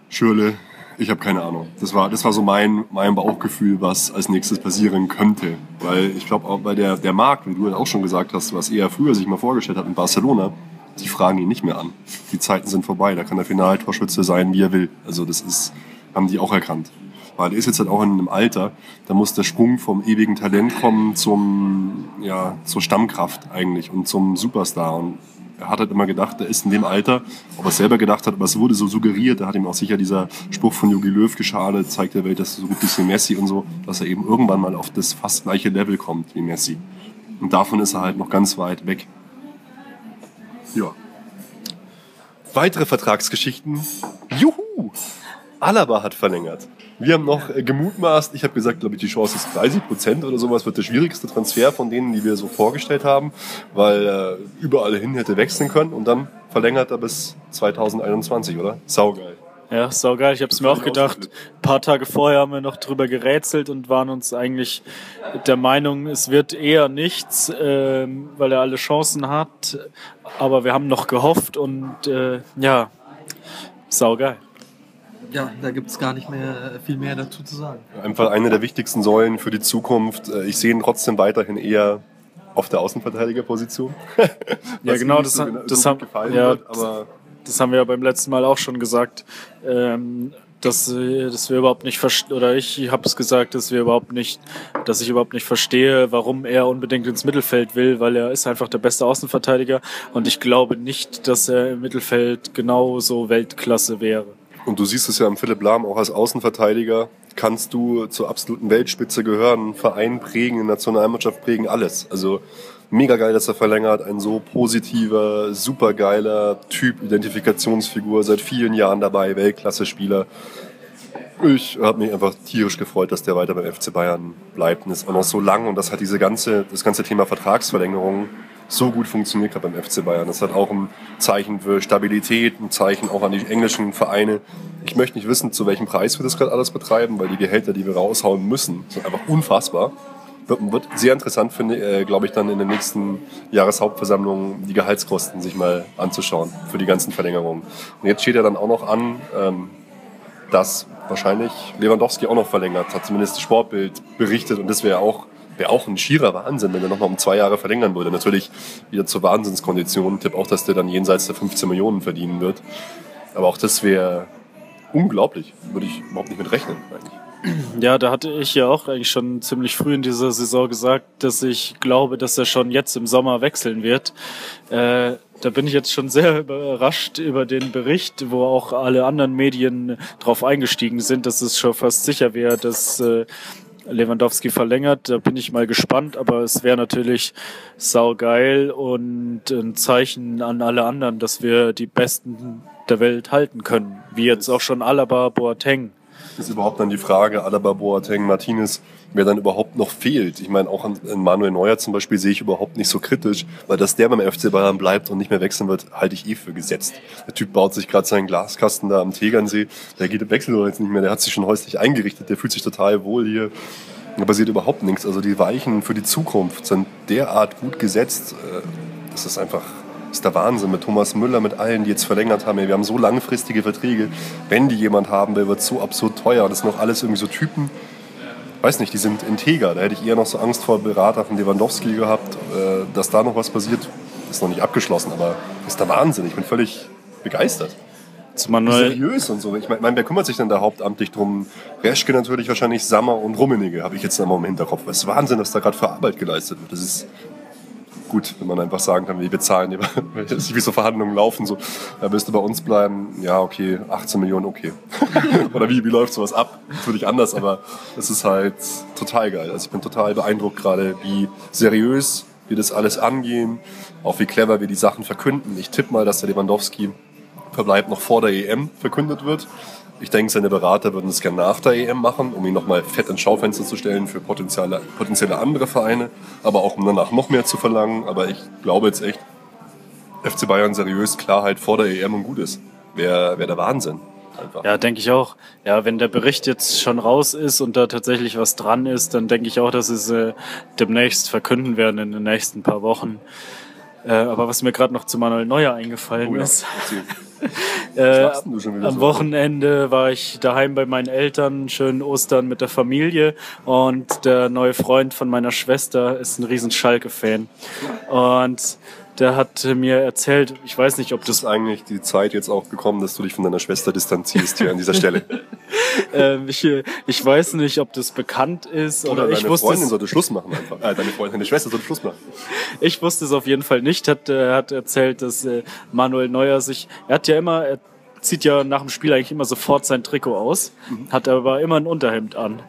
Schürle, ich habe keine Ahnung. Das war, das war so mein, mein Bauchgefühl, was als nächstes passieren könnte. Weil ich glaube auch bei der, der Markt, wie du auch schon gesagt hast, was er früher sich mal vorgestellt hat in Barcelona, die fragen ihn nicht mehr an. Die Zeiten sind vorbei, da kann der Finaltorschütze sein, wie er will. Also das ist, haben die auch erkannt weil er ist jetzt halt auch in einem Alter, da muss der Sprung vom ewigen Talent kommen zum, ja, zur Stammkraft eigentlich und zum Superstar. Und er hat halt immer gedacht, er ist in dem Alter, ob er selber gedacht hat, aber es wurde so suggeriert, da hat ihm auch sicher dieser Spruch von Jogi Löw geschadet, zeigt der Welt, dass er so gut ist wie Messi und so, dass er eben irgendwann mal auf das fast gleiche Level kommt wie Messi. Und davon ist er halt noch ganz weit weg. Ja. Weitere Vertragsgeschichten. Juhu! Alaba hat verlängert. Wir haben noch äh, gemutmaßt, ich habe gesagt, glaube ich, die Chance ist 30 Prozent oder sowas, wird der schwierigste Transfer von denen, die wir so vorgestellt haben, weil er überall hin hätte wechseln können und dann verlängert er bis 2021, oder? Saugeil. Ja, saugeil. Ich habe es mir auch gedacht. Ein paar Tage vorher haben wir noch drüber gerätselt und waren uns eigentlich der Meinung, es wird eher nichts, äh, weil er alle Chancen hat. Aber wir haben noch gehofft und äh, ja, saugeil ja, da gibt es gar nicht mehr viel mehr dazu zu sagen. Einfach eine der wichtigsten Säulen für die Zukunft. Äh, ich sehe ihn trotzdem weiterhin eher auf der Außenverteidigerposition. *laughs* ja, genau, das, so, das, haben, ja, wird, aber das haben wir ja beim letzten Mal auch schon gesagt. Ähm, dass, dass wir überhaupt nicht verstehen, oder ich habe es gesagt, dass wir überhaupt nicht, dass ich überhaupt nicht verstehe, warum er unbedingt ins Mittelfeld will, weil er ist einfach der beste Außenverteidiger und ich glaube nicht, dass er im Mittelfeld genauso Weltklasse wäre. Und du siehst es ja am Philipp Lahm auch als Außenverteidiger. Kannst du zur absoluten Weltspitze gehören, Verein prägen, eine Nationalmannschaft prägen, alles. Also mega geil, dass er verlängert. Ein so positiver, supergeiler Typ, Identifikationsfigur, seit vielen Jahren dabei, Weltklasse-Spieler. Ich habe mich einfach tierisch gefreut, dass der weiter beim FC Bayern bleibt und ist auch noch so lang und das hat diese ganze, das ganze Thema Vertragsverlängerung so gut funktioniert gerade beim FC Bayern. Das hat auch ein Zeichen für Stabilität, ein Zeichen auch an die englischen Vereine. Ich möchte nicht wissen, zu welchem Preis wir das gerade alles betreiben, weil die Gehälter, die wir raushauen müssen, sind einfach unfassbar. Wird, wird sehr interessant, finde äh, glaube ich, dann in der nächsten Jahreshauptversammlung die Gehaltskosten sich mal anzuschauen für die ganzen Verlängerungen. Und jetzt steht ja dann auch noch an, ähm, dass wahrscheinlich Lewandowski auch noch verlängert, hat zumindest das Sportbild berichtet und das wäre auch wäre auch ein schierer Wahnsinn, wenn er nochmal um zwei Jahre verlängern würde. Natürlich wieder zur Wahnsinnskondition. Ich tippe auch, dass der dann jenseits der 15 Millionen verdienen wird. Aber auch das wäre unglaublich. Würde ich überhaupt nicht mit rechnen eigentlich. Ja, da hatte ich ja auch eigentlich schon ziemlich früh in dieser Saison gesagt, dass ich glaube, dass er schon jetzt im Sommer wechseln wird. Äh, da bin ich jetzt schon sehr *laughs* überrascht über den Bericht, wo auch alle anderen Medien drauf eingestiegen sind, dass es schon fast sicher wäre, dass äh, Lewandowski verlängert. Da bin ich mal gespannt, aber es wäre natürlich saugeil und ein Zeichen an alle anderen, dass wir die Besten der Welt halten können. Wie jetzt auch schon Alaba, Boateng ist überhaupt dann die Frage, Alaba, Boateng, Martinez, wer dann überhaupt noch fehlt. Ich meine, auch an, an Manuel Neuer zum Beispiel sehe ich überhaupt nicht so kritisch, weil dass der beim FC Bayern bleibt und nicht mehr wechseln wird, halte ich eh für gesetzt. Der Typ baut sich gerade seinen Glaskasten da am Tegernsee, der geht im Wechsel jetzt nicht mehr, der hat sich schon häuslich eingerichtet, der fühlt sich total wohl hier. Da passiert überhaupt nichts. Also die Weichen für die Zukunft sind derart gut gesetzt. Äh, das ist einfach ist der Wahnsinn mit Thomas Müller, mit allen, die jetzt verlängert haben. Wir haben so langfristige Verträge. Wenn die jemand haben will, wird es so absurd teuer. Das sind noch alles irgendwie so Typen, weiß nicht, die sind integer. Da hätte ich eher noch so Angst vor Berater von Lewandowski gehabt, äh, dass da noch was passiert. Ist noch nicht abgeschlossen, aber das ist der Wahnsinn. Ich bin völlig begeistert. Manuel. Seriös und so. Ich meine, wer kümmert sich denn da hauptamtlich drum? Reschke natürlich wahrscheinlich Sammer und Rummenigge, habe ich jetzt einmal im Hinterkopf. Das ist Wahnsinn, was da gerade für Arbeit geleistet wird. Das ist gut, wenn man einfach sagen kann, wir bezahlen, *laughs* wie so Verhandlungen laufen, so, da wirst du bei uns bleiben, ja, okay, 18 Millionen, okay. *laughs* Oder wie, wie läuft sowas ab? Natürlich anders, aber es ist halt total geil. Also ich bin total beeindruckt gerade, wie seriös wir das alles angehen, auch wie clever wir die Sachen verkünden. Ich tippe mal, dass der Lewandowski Verbleib noch vor der EM verkündet wird. Ich denke, seine Berater würden es gerne nach der EM machen, um ihn nochmal fett ins Schaufenster zu stellen für potenzielle, potenzielle andere Vereine, aber auch um danach noch mehr zu verlangen. Aber ich glaube jetzt echt, FC Bayern seriös, Klarheit vor der EM und gut ist. Wäre wär der Wahnsinn. Einfach. Ja, denke ich auch. Ja, wenn der Bericht jetzt schon raus ist und da tatsächlich was dran ist, dann denke ich auch, dass es äh, demnächst verkünden werden in den nächsten paar Wochen. Äh, aber was mir gerade noch zu Manuel Neuer eingefallen oh ja, ist. *laughs* *laughs* äh, am Wochenende war ich daheim bei meinen Eltern, schön Ostern mit der Familie. Und der neue Freund von meiner Schwester ist ein riesen Schalke-Fan. Und der hat mir erzählt, ich weiß nicht, ob das... Ist eigentlich die Zeit jetzt auch gekommen, dass du dich von deiner Schwester distanzierst hier an dieser Stelle? *laughs* ähm, ich, ich weiß nicht, ob das bekannt ist oder, oder ich deine wusste Freundin sollte Schluss machen einfach. Äh, deine Freundin, deine Schwester sollte Schluss machen. Ich wusste es auf jeden Fall nicht. Hat, er hat erzählt, dass äh, Manuel Neuer sich, er hat ja immer, er zieht ja nach dem Spiel eigentlich immer sofort sein Trikot aus, mhm. hat aber immer ein Unterhemd an.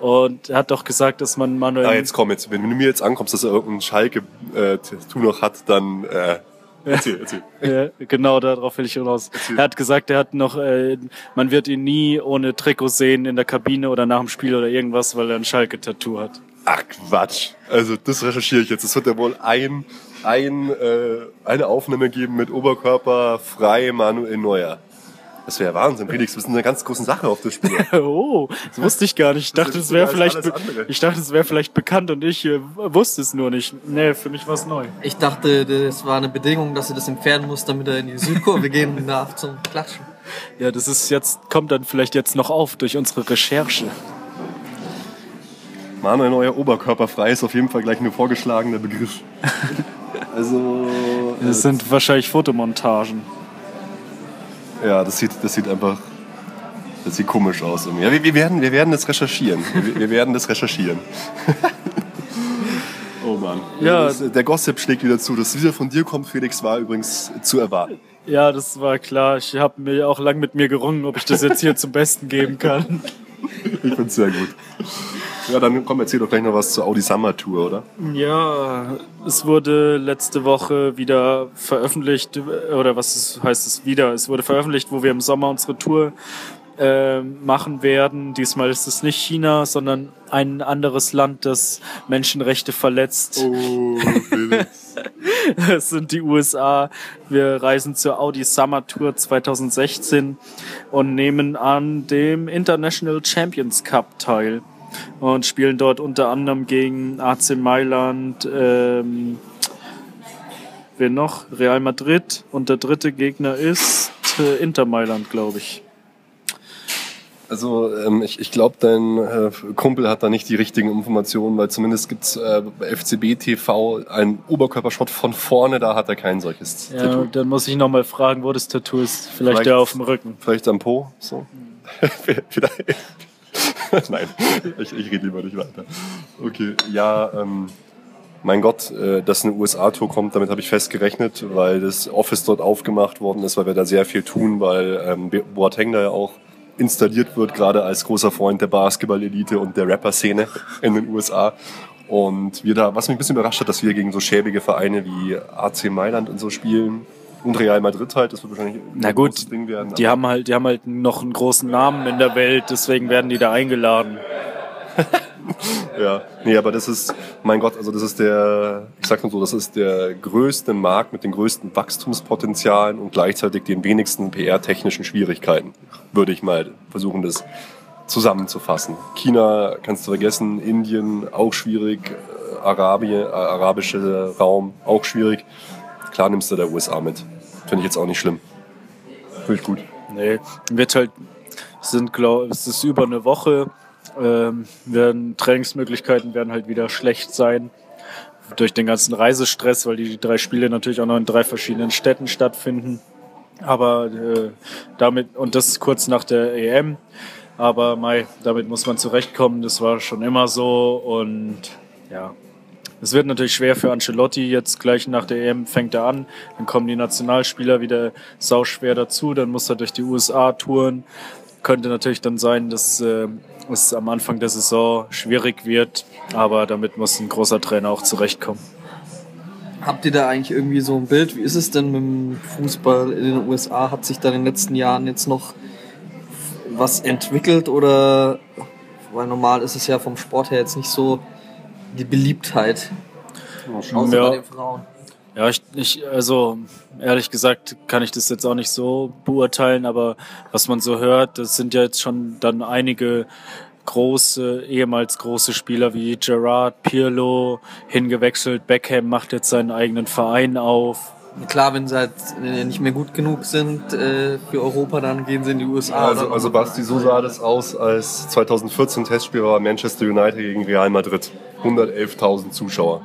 Und er hat doch gesagt, dass man Manuel. Ah, jetzt komm, jetzt, wenn du mir jetzt ankommst, dass er irgendein Schalke-Tattoo äh, noch hat, dann äh, erzähl, erzähl. *laughs* ja, genau, darauf will ich hinaus. Er hat gesagt, er hat noch, äh, man wird ihn nie ohne Trikot sehen in der Kabine oder nach dem Spiel oder irgendwas, weil er ein Schalke-Tattoo hat. Ach Quatsch. Also das recherchiere ich jetzt. Es wird ja wohl ein, ein, äh, eine Aufnahme geben mit Oberkörper frei Manuel Neuer. Das wäre Wahnsinn, Felix. Wir sind eine ganz große Sache auf das Spiel. *laughs* oh, das wusste ich gar nicht. Ich dachte, es wäre vielleicht, ich dachte, es wäre vielleicht bekannt und ich äh, wusste es nur nicht. Nee, für mich war es neu. Ich dachte, das war eine Bedingung, dass er das entfernen muss, damit er in die Südkurve *laughs* gehen darf zum Klatschen. Ja, das ist jetzt, kommt dann vielleicht jetzt noch auf durch unsere Recherche. Manuel Neuer Oberkörperfrei ist auf jeden Fall gleich ein vorgeschlagener Begriff. *laughs* also. Das sind wahrscheinlich Fotomontagen. Ja, das sieht, das sieht einfach, das sieht komisch aus. Ja, wir, wir, werden, wir werden das recherchieren. Wir, wir werden das recherchieren. *laughs* oh Mann. Ja. Das, der Gossip schlägt wieder zu. Dass wieder von dir kommt, Felix, war übrigens zu erwarten. Ja, das war klar. Ich habe mir auch lang mit mir gerungen, ob ich das jetzt hier zum Besten geben kann. *laughs* Ich find's sehr gut. Ja, dann komm, erzähl doch gleich noch was zur Audi Summer Tour, oder? Ja, es wurde letzte Woche wieder veröffentlicht, oder was heißt es wieder? Es wurde veröffentlicht, wo wir im Sommer unsere Tour äh, machen werden. Diesmal ist es nicht China, sondern ein anderes Land, das Menschenrechte verletzt. Oh, Es *laughs* sind die USA. Wir reisen zur Audi Summer Tour 2016 und nehmen an dem International Champions Cup teil und spielen dort unter anderem gegen AC Mailand, ähm, wer noch? Real Madrid und der dritte Gegner ist äh, Inter Mailand, glaube ich. Also ähm, ich, ich glaube, dein äh, Kumpel hat da nicht die richtigen Informationen, weil zumindest gibt's äh, bei FCB TV einen Oberkörpershot von vorne, da hat er kein solches ja, Tattoo. Dann muss ich nochmal fragen, wo das Tattoo ist. Vielleicht, vielleicht der auf dem Rücken. Vielleicht am Po, so. *laughs* vielleicht. *laughs* Nein, ich, ich rede lieber nicht weiter. Okay, ja, ähm, mein Gott, äh, dass eine USA-Tour kommt, damit habe ich fest gerechnet, weil das Office dort aufgemacht worden ist, weil wir da sehr viel tun, weil ähm, Boateng da ja auch installiert wird, gerade als großer Freund der Basketball-Elite und der Rapper-Szene in den USA. Und wir da, was mich ein bisschen überrascht hat, dass wir gegen so schäbige Vereine wie AC Mailand und so spielen. Und Real Madrid halt, das wird wahrscheinlich Na ein gut, großes Ding werden. die haben halt, die haben halt noch einen großen Namen in der Welt, deswegen werden die da eingeladen. *laughs* *laughs* Ja, nee, aber das ist, mein Gott, also das ist der, ich sag mal so, das ist der größte Markt mit den größten Wachstumspotenzialen und gleichzeitig den wenigsten PR-technischen Schwierigkeiten, würde ich mal versuchen, das zusammenzufassen. China kannst du vergessen, Indien auch schwierig, äh, Arabien, äh, arabische Raum auch schwierig. Klar nimmst du der USA mit. Finde ich jetzt auch nicht schlimm. Finde ich gut. Nee, wird halt, sind, glaub, es ist über eine Woche, ähm, werden, Trainingsmöglichkeiten werden halt wieder schlecht sein. Durch den ganzen Reisestress, weil die drei Spiele natürlich auch noch in drei verschiedenen Städten stattfinden. Aber äh, damit, und das kurz nach der EM. Aber Mai, damit muss man zurechtkommen. Das war schon immer so. Und ja, es wird natürlich schwer für Ancelotti. Jetzt gleich nach der EM fängt er an. Dann kommen die Nationalspieler wieder sauschwer dazu. Dann muss er durch die USA touren. Könnte natürlich dann sein, dass äh, es am Anfang der Saison schwierig wird. Aber damit muss ein großer Trainer auch zurechtkommen. Habt ihr da eigentlich irgendwie so ein Bild? Wie ist es denn mit dem Fußball in den USA? Hat sich da in den letzten Jahren jetzt noch was entwickelt oder weil normal ist es ja vom Sport her jetzt nicht so die Beliebtheit, außer Ja. bei den Frauen. Ja, ich, ich, also ehrlich gesagt kann ich das jetzt auch nicht so beurteilen, aber was man so hört, das sind ja jetzt schon dann einige große, ehemals große Spieler wie Gerard, Pirlo hingewechselt, Beckham macht jetzt seinen eigenen Verein auf. Klar, wenn sie halt nicht mehr gut genug sind äh, für Europa, dann gehen sie in die USA. Also, also Basti, so sah das aus, als 2014 Testspiel war Manchester United gegen Real Madrid. 111.000 Zuschauer.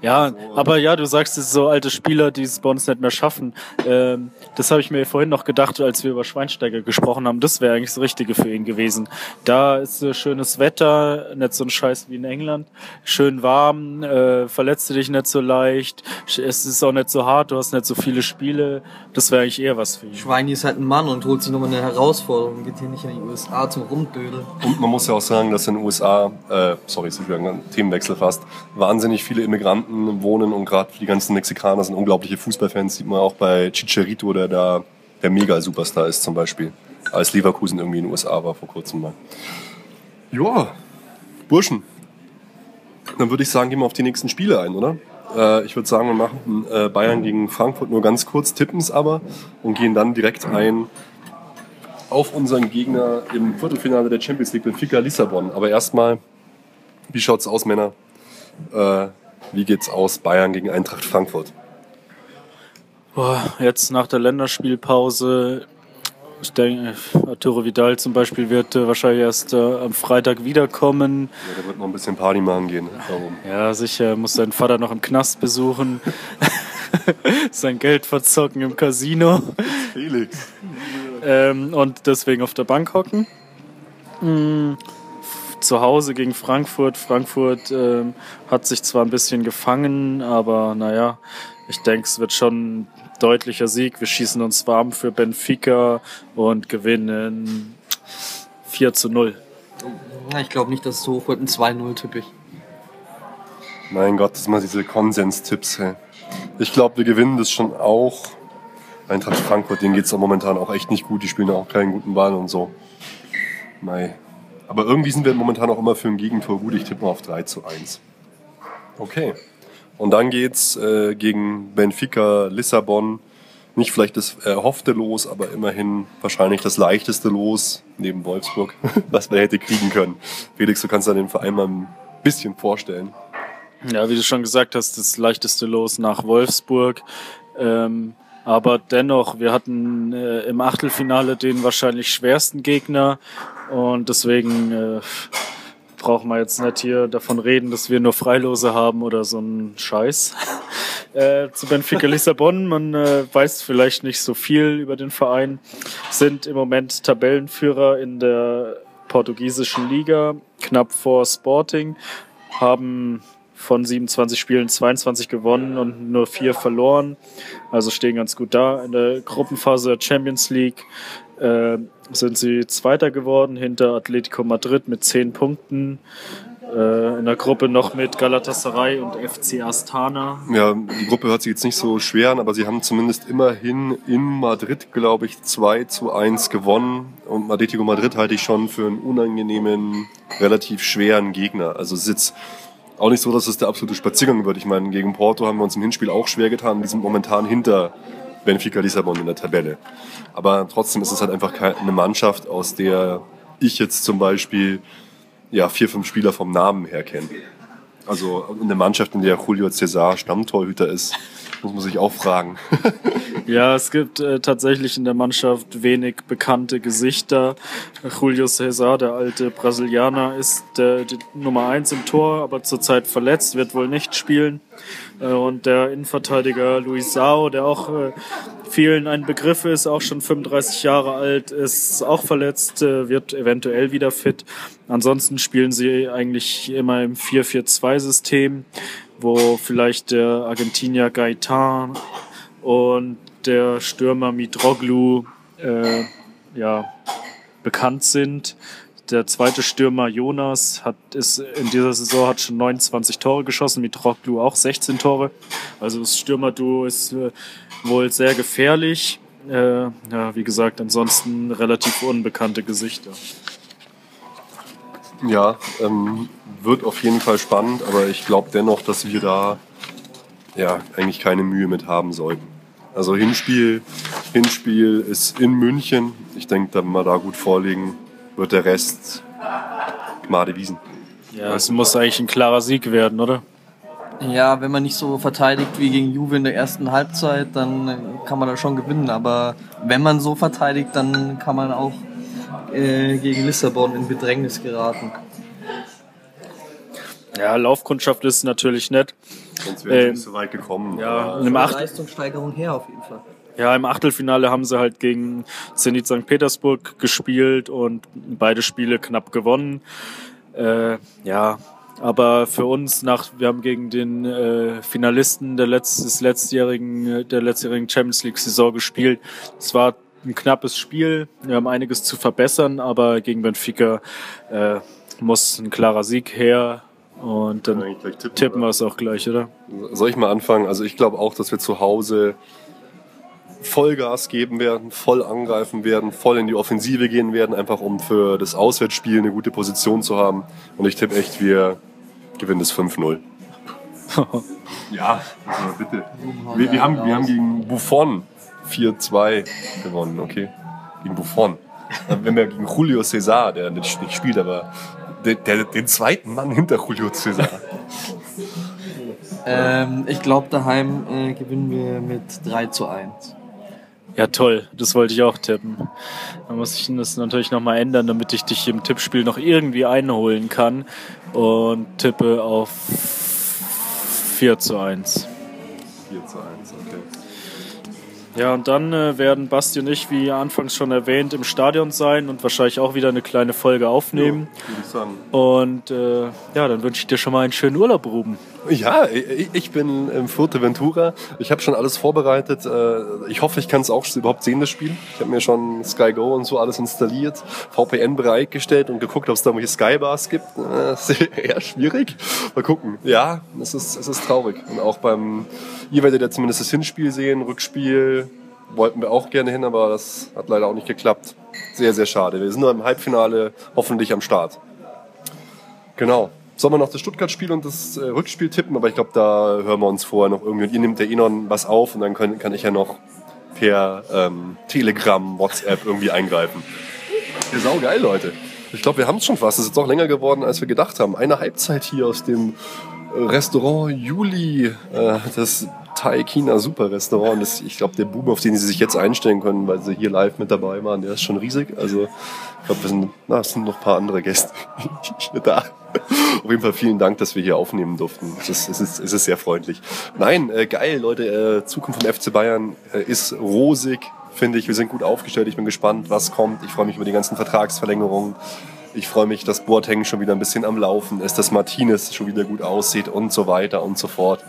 Ja, aber ja, du sagst, es sind so alte Spieler, die es bei uns nicht mehr schaffen. Ähm, das habe ich mir vorhin noch gedacht, als wir über Schweinsteiger gesprochen haben. Das wäre eigentlich das Richtige für ihn gewesen. Da ist äh, schönes Wetter, nicht so ein Scheiß wie in England. Schön warm, äh, verletzt du dich nicht so leicht. Es ist auch nicht so hart, du hast nicht so viele Spiele. Das wäre eigentlich eher was für ihn. Schweini ist halt ein Mann und holt sich nochmal eine Herausforderung. Geht hier nicht in die USA zum Rumdödeln. Und man muss ja auch sagen, dass in den USA, äh, sorry, ist wieder ein Themenwechsel fast, wahnsinnig viele Immigranten wohnen und gerade die ganzen Mexikaner sind unglaubliche Fußballfans. Sieht man auch bei Chicharito, der da der Mega-Superstar ist zum Beispiel. Als Leverkusen irgendwie in den USA war vor kurzem mal. Ja, Burschen. Dann würde ich sagen, gehen wir auf die nächsten Spiele ein, oder? Äh, ich würde sagen, wir machen äh, Bayern gegen Frankfurt nur ganz kurz, tippen es aber und gehen dann direkt ein auf unseren Gegner im Viertelfinale der Champions League, Benfica Lissabon. Aber erstmal, wie schaut's aus, Männer? Äh, wie geht's aus Bayern gegen Eintracht Frankfurt? Boah, jetzt nach der Länderspielpause, ich denke, Arturo Vidal zum Beispiel wird äh, wahrscheinlich erst äh, am Freitag wiederkommen. Ja, da wird noch ein bisschen Party machen gehen. Darum. Ja, sicher, muss seinen Vater noch im Knast besuchen, *laughs* sein Geld verzocken im Casino Felix. ähm, und deswegen auf der Bank hocken. F- Zu Hause gegen Frankfurt. Frankfurt ähm, hat sich zwar ein bisschen gefangen, aber naja, ich denke, es wird schon ein deutlicher Sieg. Wir schießen uns warm für Benfica und gewinnen 4 zu 0. Ja, ich glaube nicht, dass es so hoch wird. Ein 2-0 tippe ich. Mein Gott, das sind mal diese Konsens-Tipps. Hey. Ich glaube, wir gewinnen das schon auch. Eintracht Frankfurt, denen geht's auch momentan auch echt nicht gut. Die spielen auch keinen guten Ball und so. Mei. Aber irgendwie sind wir momentan auch immer für ein Gegentor gut. Ich tippe mal auf 3 zu 1. Okay. Und dann geht's äh, gegen Benfica Lissabon. Nicht vielleicht das erhoffte Los, aber immerhin wahrscheinlich das leichteste Los neben Wolfsburg, *laughs* was man hätte kriegen können. Felix, du kannst dir den Verein mal ein bisschen vorstellen. Ja, wie du schon gesagt hast, das leichteste Los nach Wolfsburg. Ähm, aber dennoch, wir hatten äh, im Achtelfinale den wahrscheinlich schwersten Gegner und deswegen äh, brauchen wir jetzt nicht hier davon reden, dass wir nur Freilose haben oder so einen Scheiß. *laughs* Äh, zu Benfica Lissabon, man äh, weiß vielleicht nicht so viel über den Verein, sind im Moment Tabellenführer in der portugiesischen Liga, knapp vor Sporting, haben von 27 Spielen 22 gewonnen und nur vier verloren. Also stehen ganz gut da. In der Gruppenphase der Champions League äh, sind sie Zweiter geworden hinter Atletico Madrid mit 10 Punkten. Äh, in der Gruppe noch mit Galatasaray und FC Astana. Ja, die Gruppe hört sich jetzt nicht so schwer an, aber sie haben zumindest immerhin in Madrid, glaube ich, 2 zu 1 gewonnen. Und Atletico Madrid halte ich schon für einen unangenehmen, relativ schweren Gegner. Also jetzt auch nicht so, dass es der absolute Spaziergang wird. Ich meine, gegen Porto haben wir uns im Hinspiel auch schwer getan. Die sind momentan hinter Benfica Lissabon in der Tabelle. Aber trotzdem ist es halt einfach eine Mannschaft, aus der ich jetzt zum Beispiel ja, vier, fünf Spieler vom Namen her kenne. Also eine Mannschaft, in der Julio Cesar Stammtorhüter ist, muss man sich auch fragen. *laughs* ja, es gibt äh, tatsächlich in der Mannschaft wenig bekannte Gesichter. Julio Cesar, der alte Brasilianer, ist der, die Nummer eins im Tor, aber zurzeit verletzt, wird wohl nicht spielen. Äh, und der Innenverteidiger Luis Sao, der auch äh, vielen ein Begriff ist, auch schon 35 Jahre alt, ist auch verletzt, äh, wird eventuell wieder fit. Ansonsten spielen sie eigentlich immer im 4-4-2-System, wo vielleicht der Argentinier Gaetan und der Stürmer Mitroglu äh, ja, bekannt sind. Der zweite Stürmer Jonas hat ist in dieser Saison hat schon 29 Tore geschossen, Mitroglu auch 16 Tore. Also das Stürmerduo ist äh, wohl sehr gefährlich. Äh, ja, wie gesagt, ansonsten relativ unbekannte Gesichter. Ja, ähm, wird auf jeden Fall spannend, aber ich glaube dennoch, dass wir da ja eigentlich keine Mühe mit haben sollten. Also Hinspiel, Hinspiel ist in München. Ich denke, wenn wir da gut vorlegen, wird der Rest Made Wiesen. Ja, es muss eigentlich ein klarer Sieg werden, oder? Ja, wenn man nicht so verteidigt wie gegen Juve in der ersten Halbzeit, dann kann man da schon gewinnen. Aber wenn man so verteidigt, dann kann man auch äh, gegen Lissabon in Bedrängnis geraten. Ja, Laufkundschaft ist natürlich nett. Sonst wären sie äh, nicht so weit gekommen. Ja, also Leistungssteigerung her auf jeden Fall. Ja, im Achtelfinale haben sie halt gegen Zenit St. Petersburg gespielt und beide Spiele knapp gewonnen. Äh, ja, aber für uns nach, wir haben gegen den äh, Finalisten der Letz-, des letztjährigen, der letztjährigen Champions League Saison gespielt. Es war ein knappes Spiel. Wir haben einiges zu verbessern, aber gegen Benfica äh, muss ein klarer Sieg her. Und dann tippen, tippen wir es auch gleich, oder? Soll ich mal anfangen? Also ich glaube auch, dass wir zu Hause Vollgas geben werden, voll angreifen werden, voll in die Offensive gehen werden, einfach um für das Auswärtsspiel eine gute Position zu haben. Und ich tippe echt, wir gewinnen das 5-0. *laughs* ja, also bitte. Wir, wir, haben, wir haben gegen Buffon 4-2 gewonnen, okay. Gegen Buffon. Wenn wir gegen Julio Cesar, der nicht, spielt, aber der, der, den zweiten Mann hinter Julio Cesar. Ähm, ich glaube, daheim äh, gewinnen wir mit 3 zu 1. Ja, toll. Das wollte ich auch tippen. Da muss ich das natürlich nochmal ändern, damit ich dich im Tippspiel noch irgendwie einholen kann. Und tippe auf 4 zu 1. 4 zu 1, okay. Ja, und dann äh, werden Basti und ich, wie anfangs schon erwähnt, im Stadion sein und wahrscheinlich auch wieder eine kleine Folge aufnehmen. Ja, würde ich sagen. Und äh, ja, dann wünsche ich dir schon mal einen schönen Urlaub, Ruben. Ja, ich bin im Fuerteventura. Ich habe schon alles vorbereitet. Äh, ich hoffe, ich kann es auch überhaupt sehen, das Spiel. Ich habe mir schon Sky Go und so alles installiert, VPN bereitgestellt und geguckt, ob es da irgendwelche Skybars gibt. Das ist eher schwierig. Mal gucken. Ja, es ist, es ist traurig. Und auch beim, ihr werdet ja zumindest das Hinspiel sehen, Rückspiel wollten wir auch gerne hin, aber das hat leider auch nicht geklappt. Sehr, sehr schade. Wir sind nur im Halbfinale hoffentlich am Start. Genau. Sollen wir noch das Stuttgart-Spiel und das äh, Rückspiel tippen? Aber ich glaube, da hören wir uns vorher noch irgendwie. Und ihr nehmt eh noch was auf und dann können, kann ich ja noch per ähm, Telegram, WhatsApp irgendwie eingreifen. Ja, sau geil, Leute. Ich glaube, wir haben es schon fast. Es ist jetzt auch länger geworden, als wir gedacht haben. Eine Halbzeit hier aus dem Restaurant Juli, äh, das Thai-China Super Restaurant. Das, ich glaube, der Boom, auf den sie sich jetzt einstellen können, weil sie hier live mit dabei waren, der ist schon riesig. Also ich glaube, wir sind, na, es sind noch ein paar andere Gäste *laughs* da. Auf jeden Fall vielen Dank, dass wir hier aufnehmen durften. Es ist, es ist, es ist sehr freundlich. Nein, äh, geil, Leute. Äh, Zukunft vom FC Bayern äh, ist rosig, finde ich. Wir sind gut aufgestellt. Ich bin gespannt, was kommt. Ich freue mich über die ganzen Vertragsverlängerungen. Ich freue mich, dass Boateng schon wieder ein bisschen am Laufen ist, dass Martinez schon wieder gut aussieht und so weiter und so fort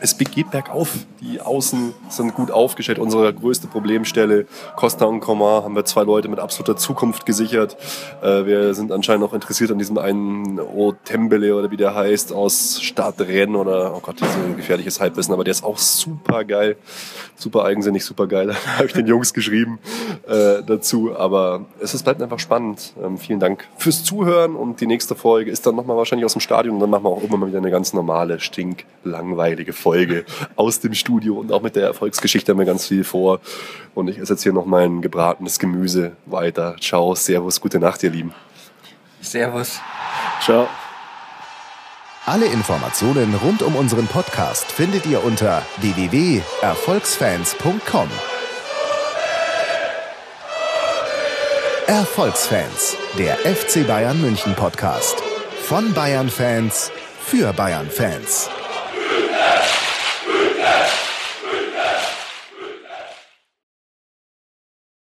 es geht bergauf. Die Außen sind gut aufgestellt. Unsere größte Problemstelle, Costa und Coman, haben wir zwei Leute mit absoluter Zukunft gesichert. Äh, wir sind anscheinend auch interessiert an diesem einen Otembele oder wie der heißt, aus Stadtrennen oder, oh Gott, ist ein gefährliches Halbwissen, aber der ist auch super geil. Super eigensinnig, super geil. *laughs* Da habe ich den Jungs geschrieben äh, dazu. Aber es ist, bleibt einfach spannend. Ähm, vielen Dank fürs Zuhören und die nächste Folge ist dann nochmal wahrscheinlich aus dem Stadion und dann machen wir auch immer mal wieder eine ganz normale, stinklangweilige Folge. Folge aus dem Studio und auch mit der Erfolgsgeschichte haben wir ganz viel vor. Und ich esse jetzt hier noch mein gebratenes Gemüse weiter. Ciao, Servus, gute Nacht, ihr Lieben. Servus. Ciao. Alle Informationen rund um unseren Podcast findet ihr unter www.erfolgsfans.com. Erfolgsfans, der FC Bayern München Podcast. Von Bayern Fans für Bayern Fans.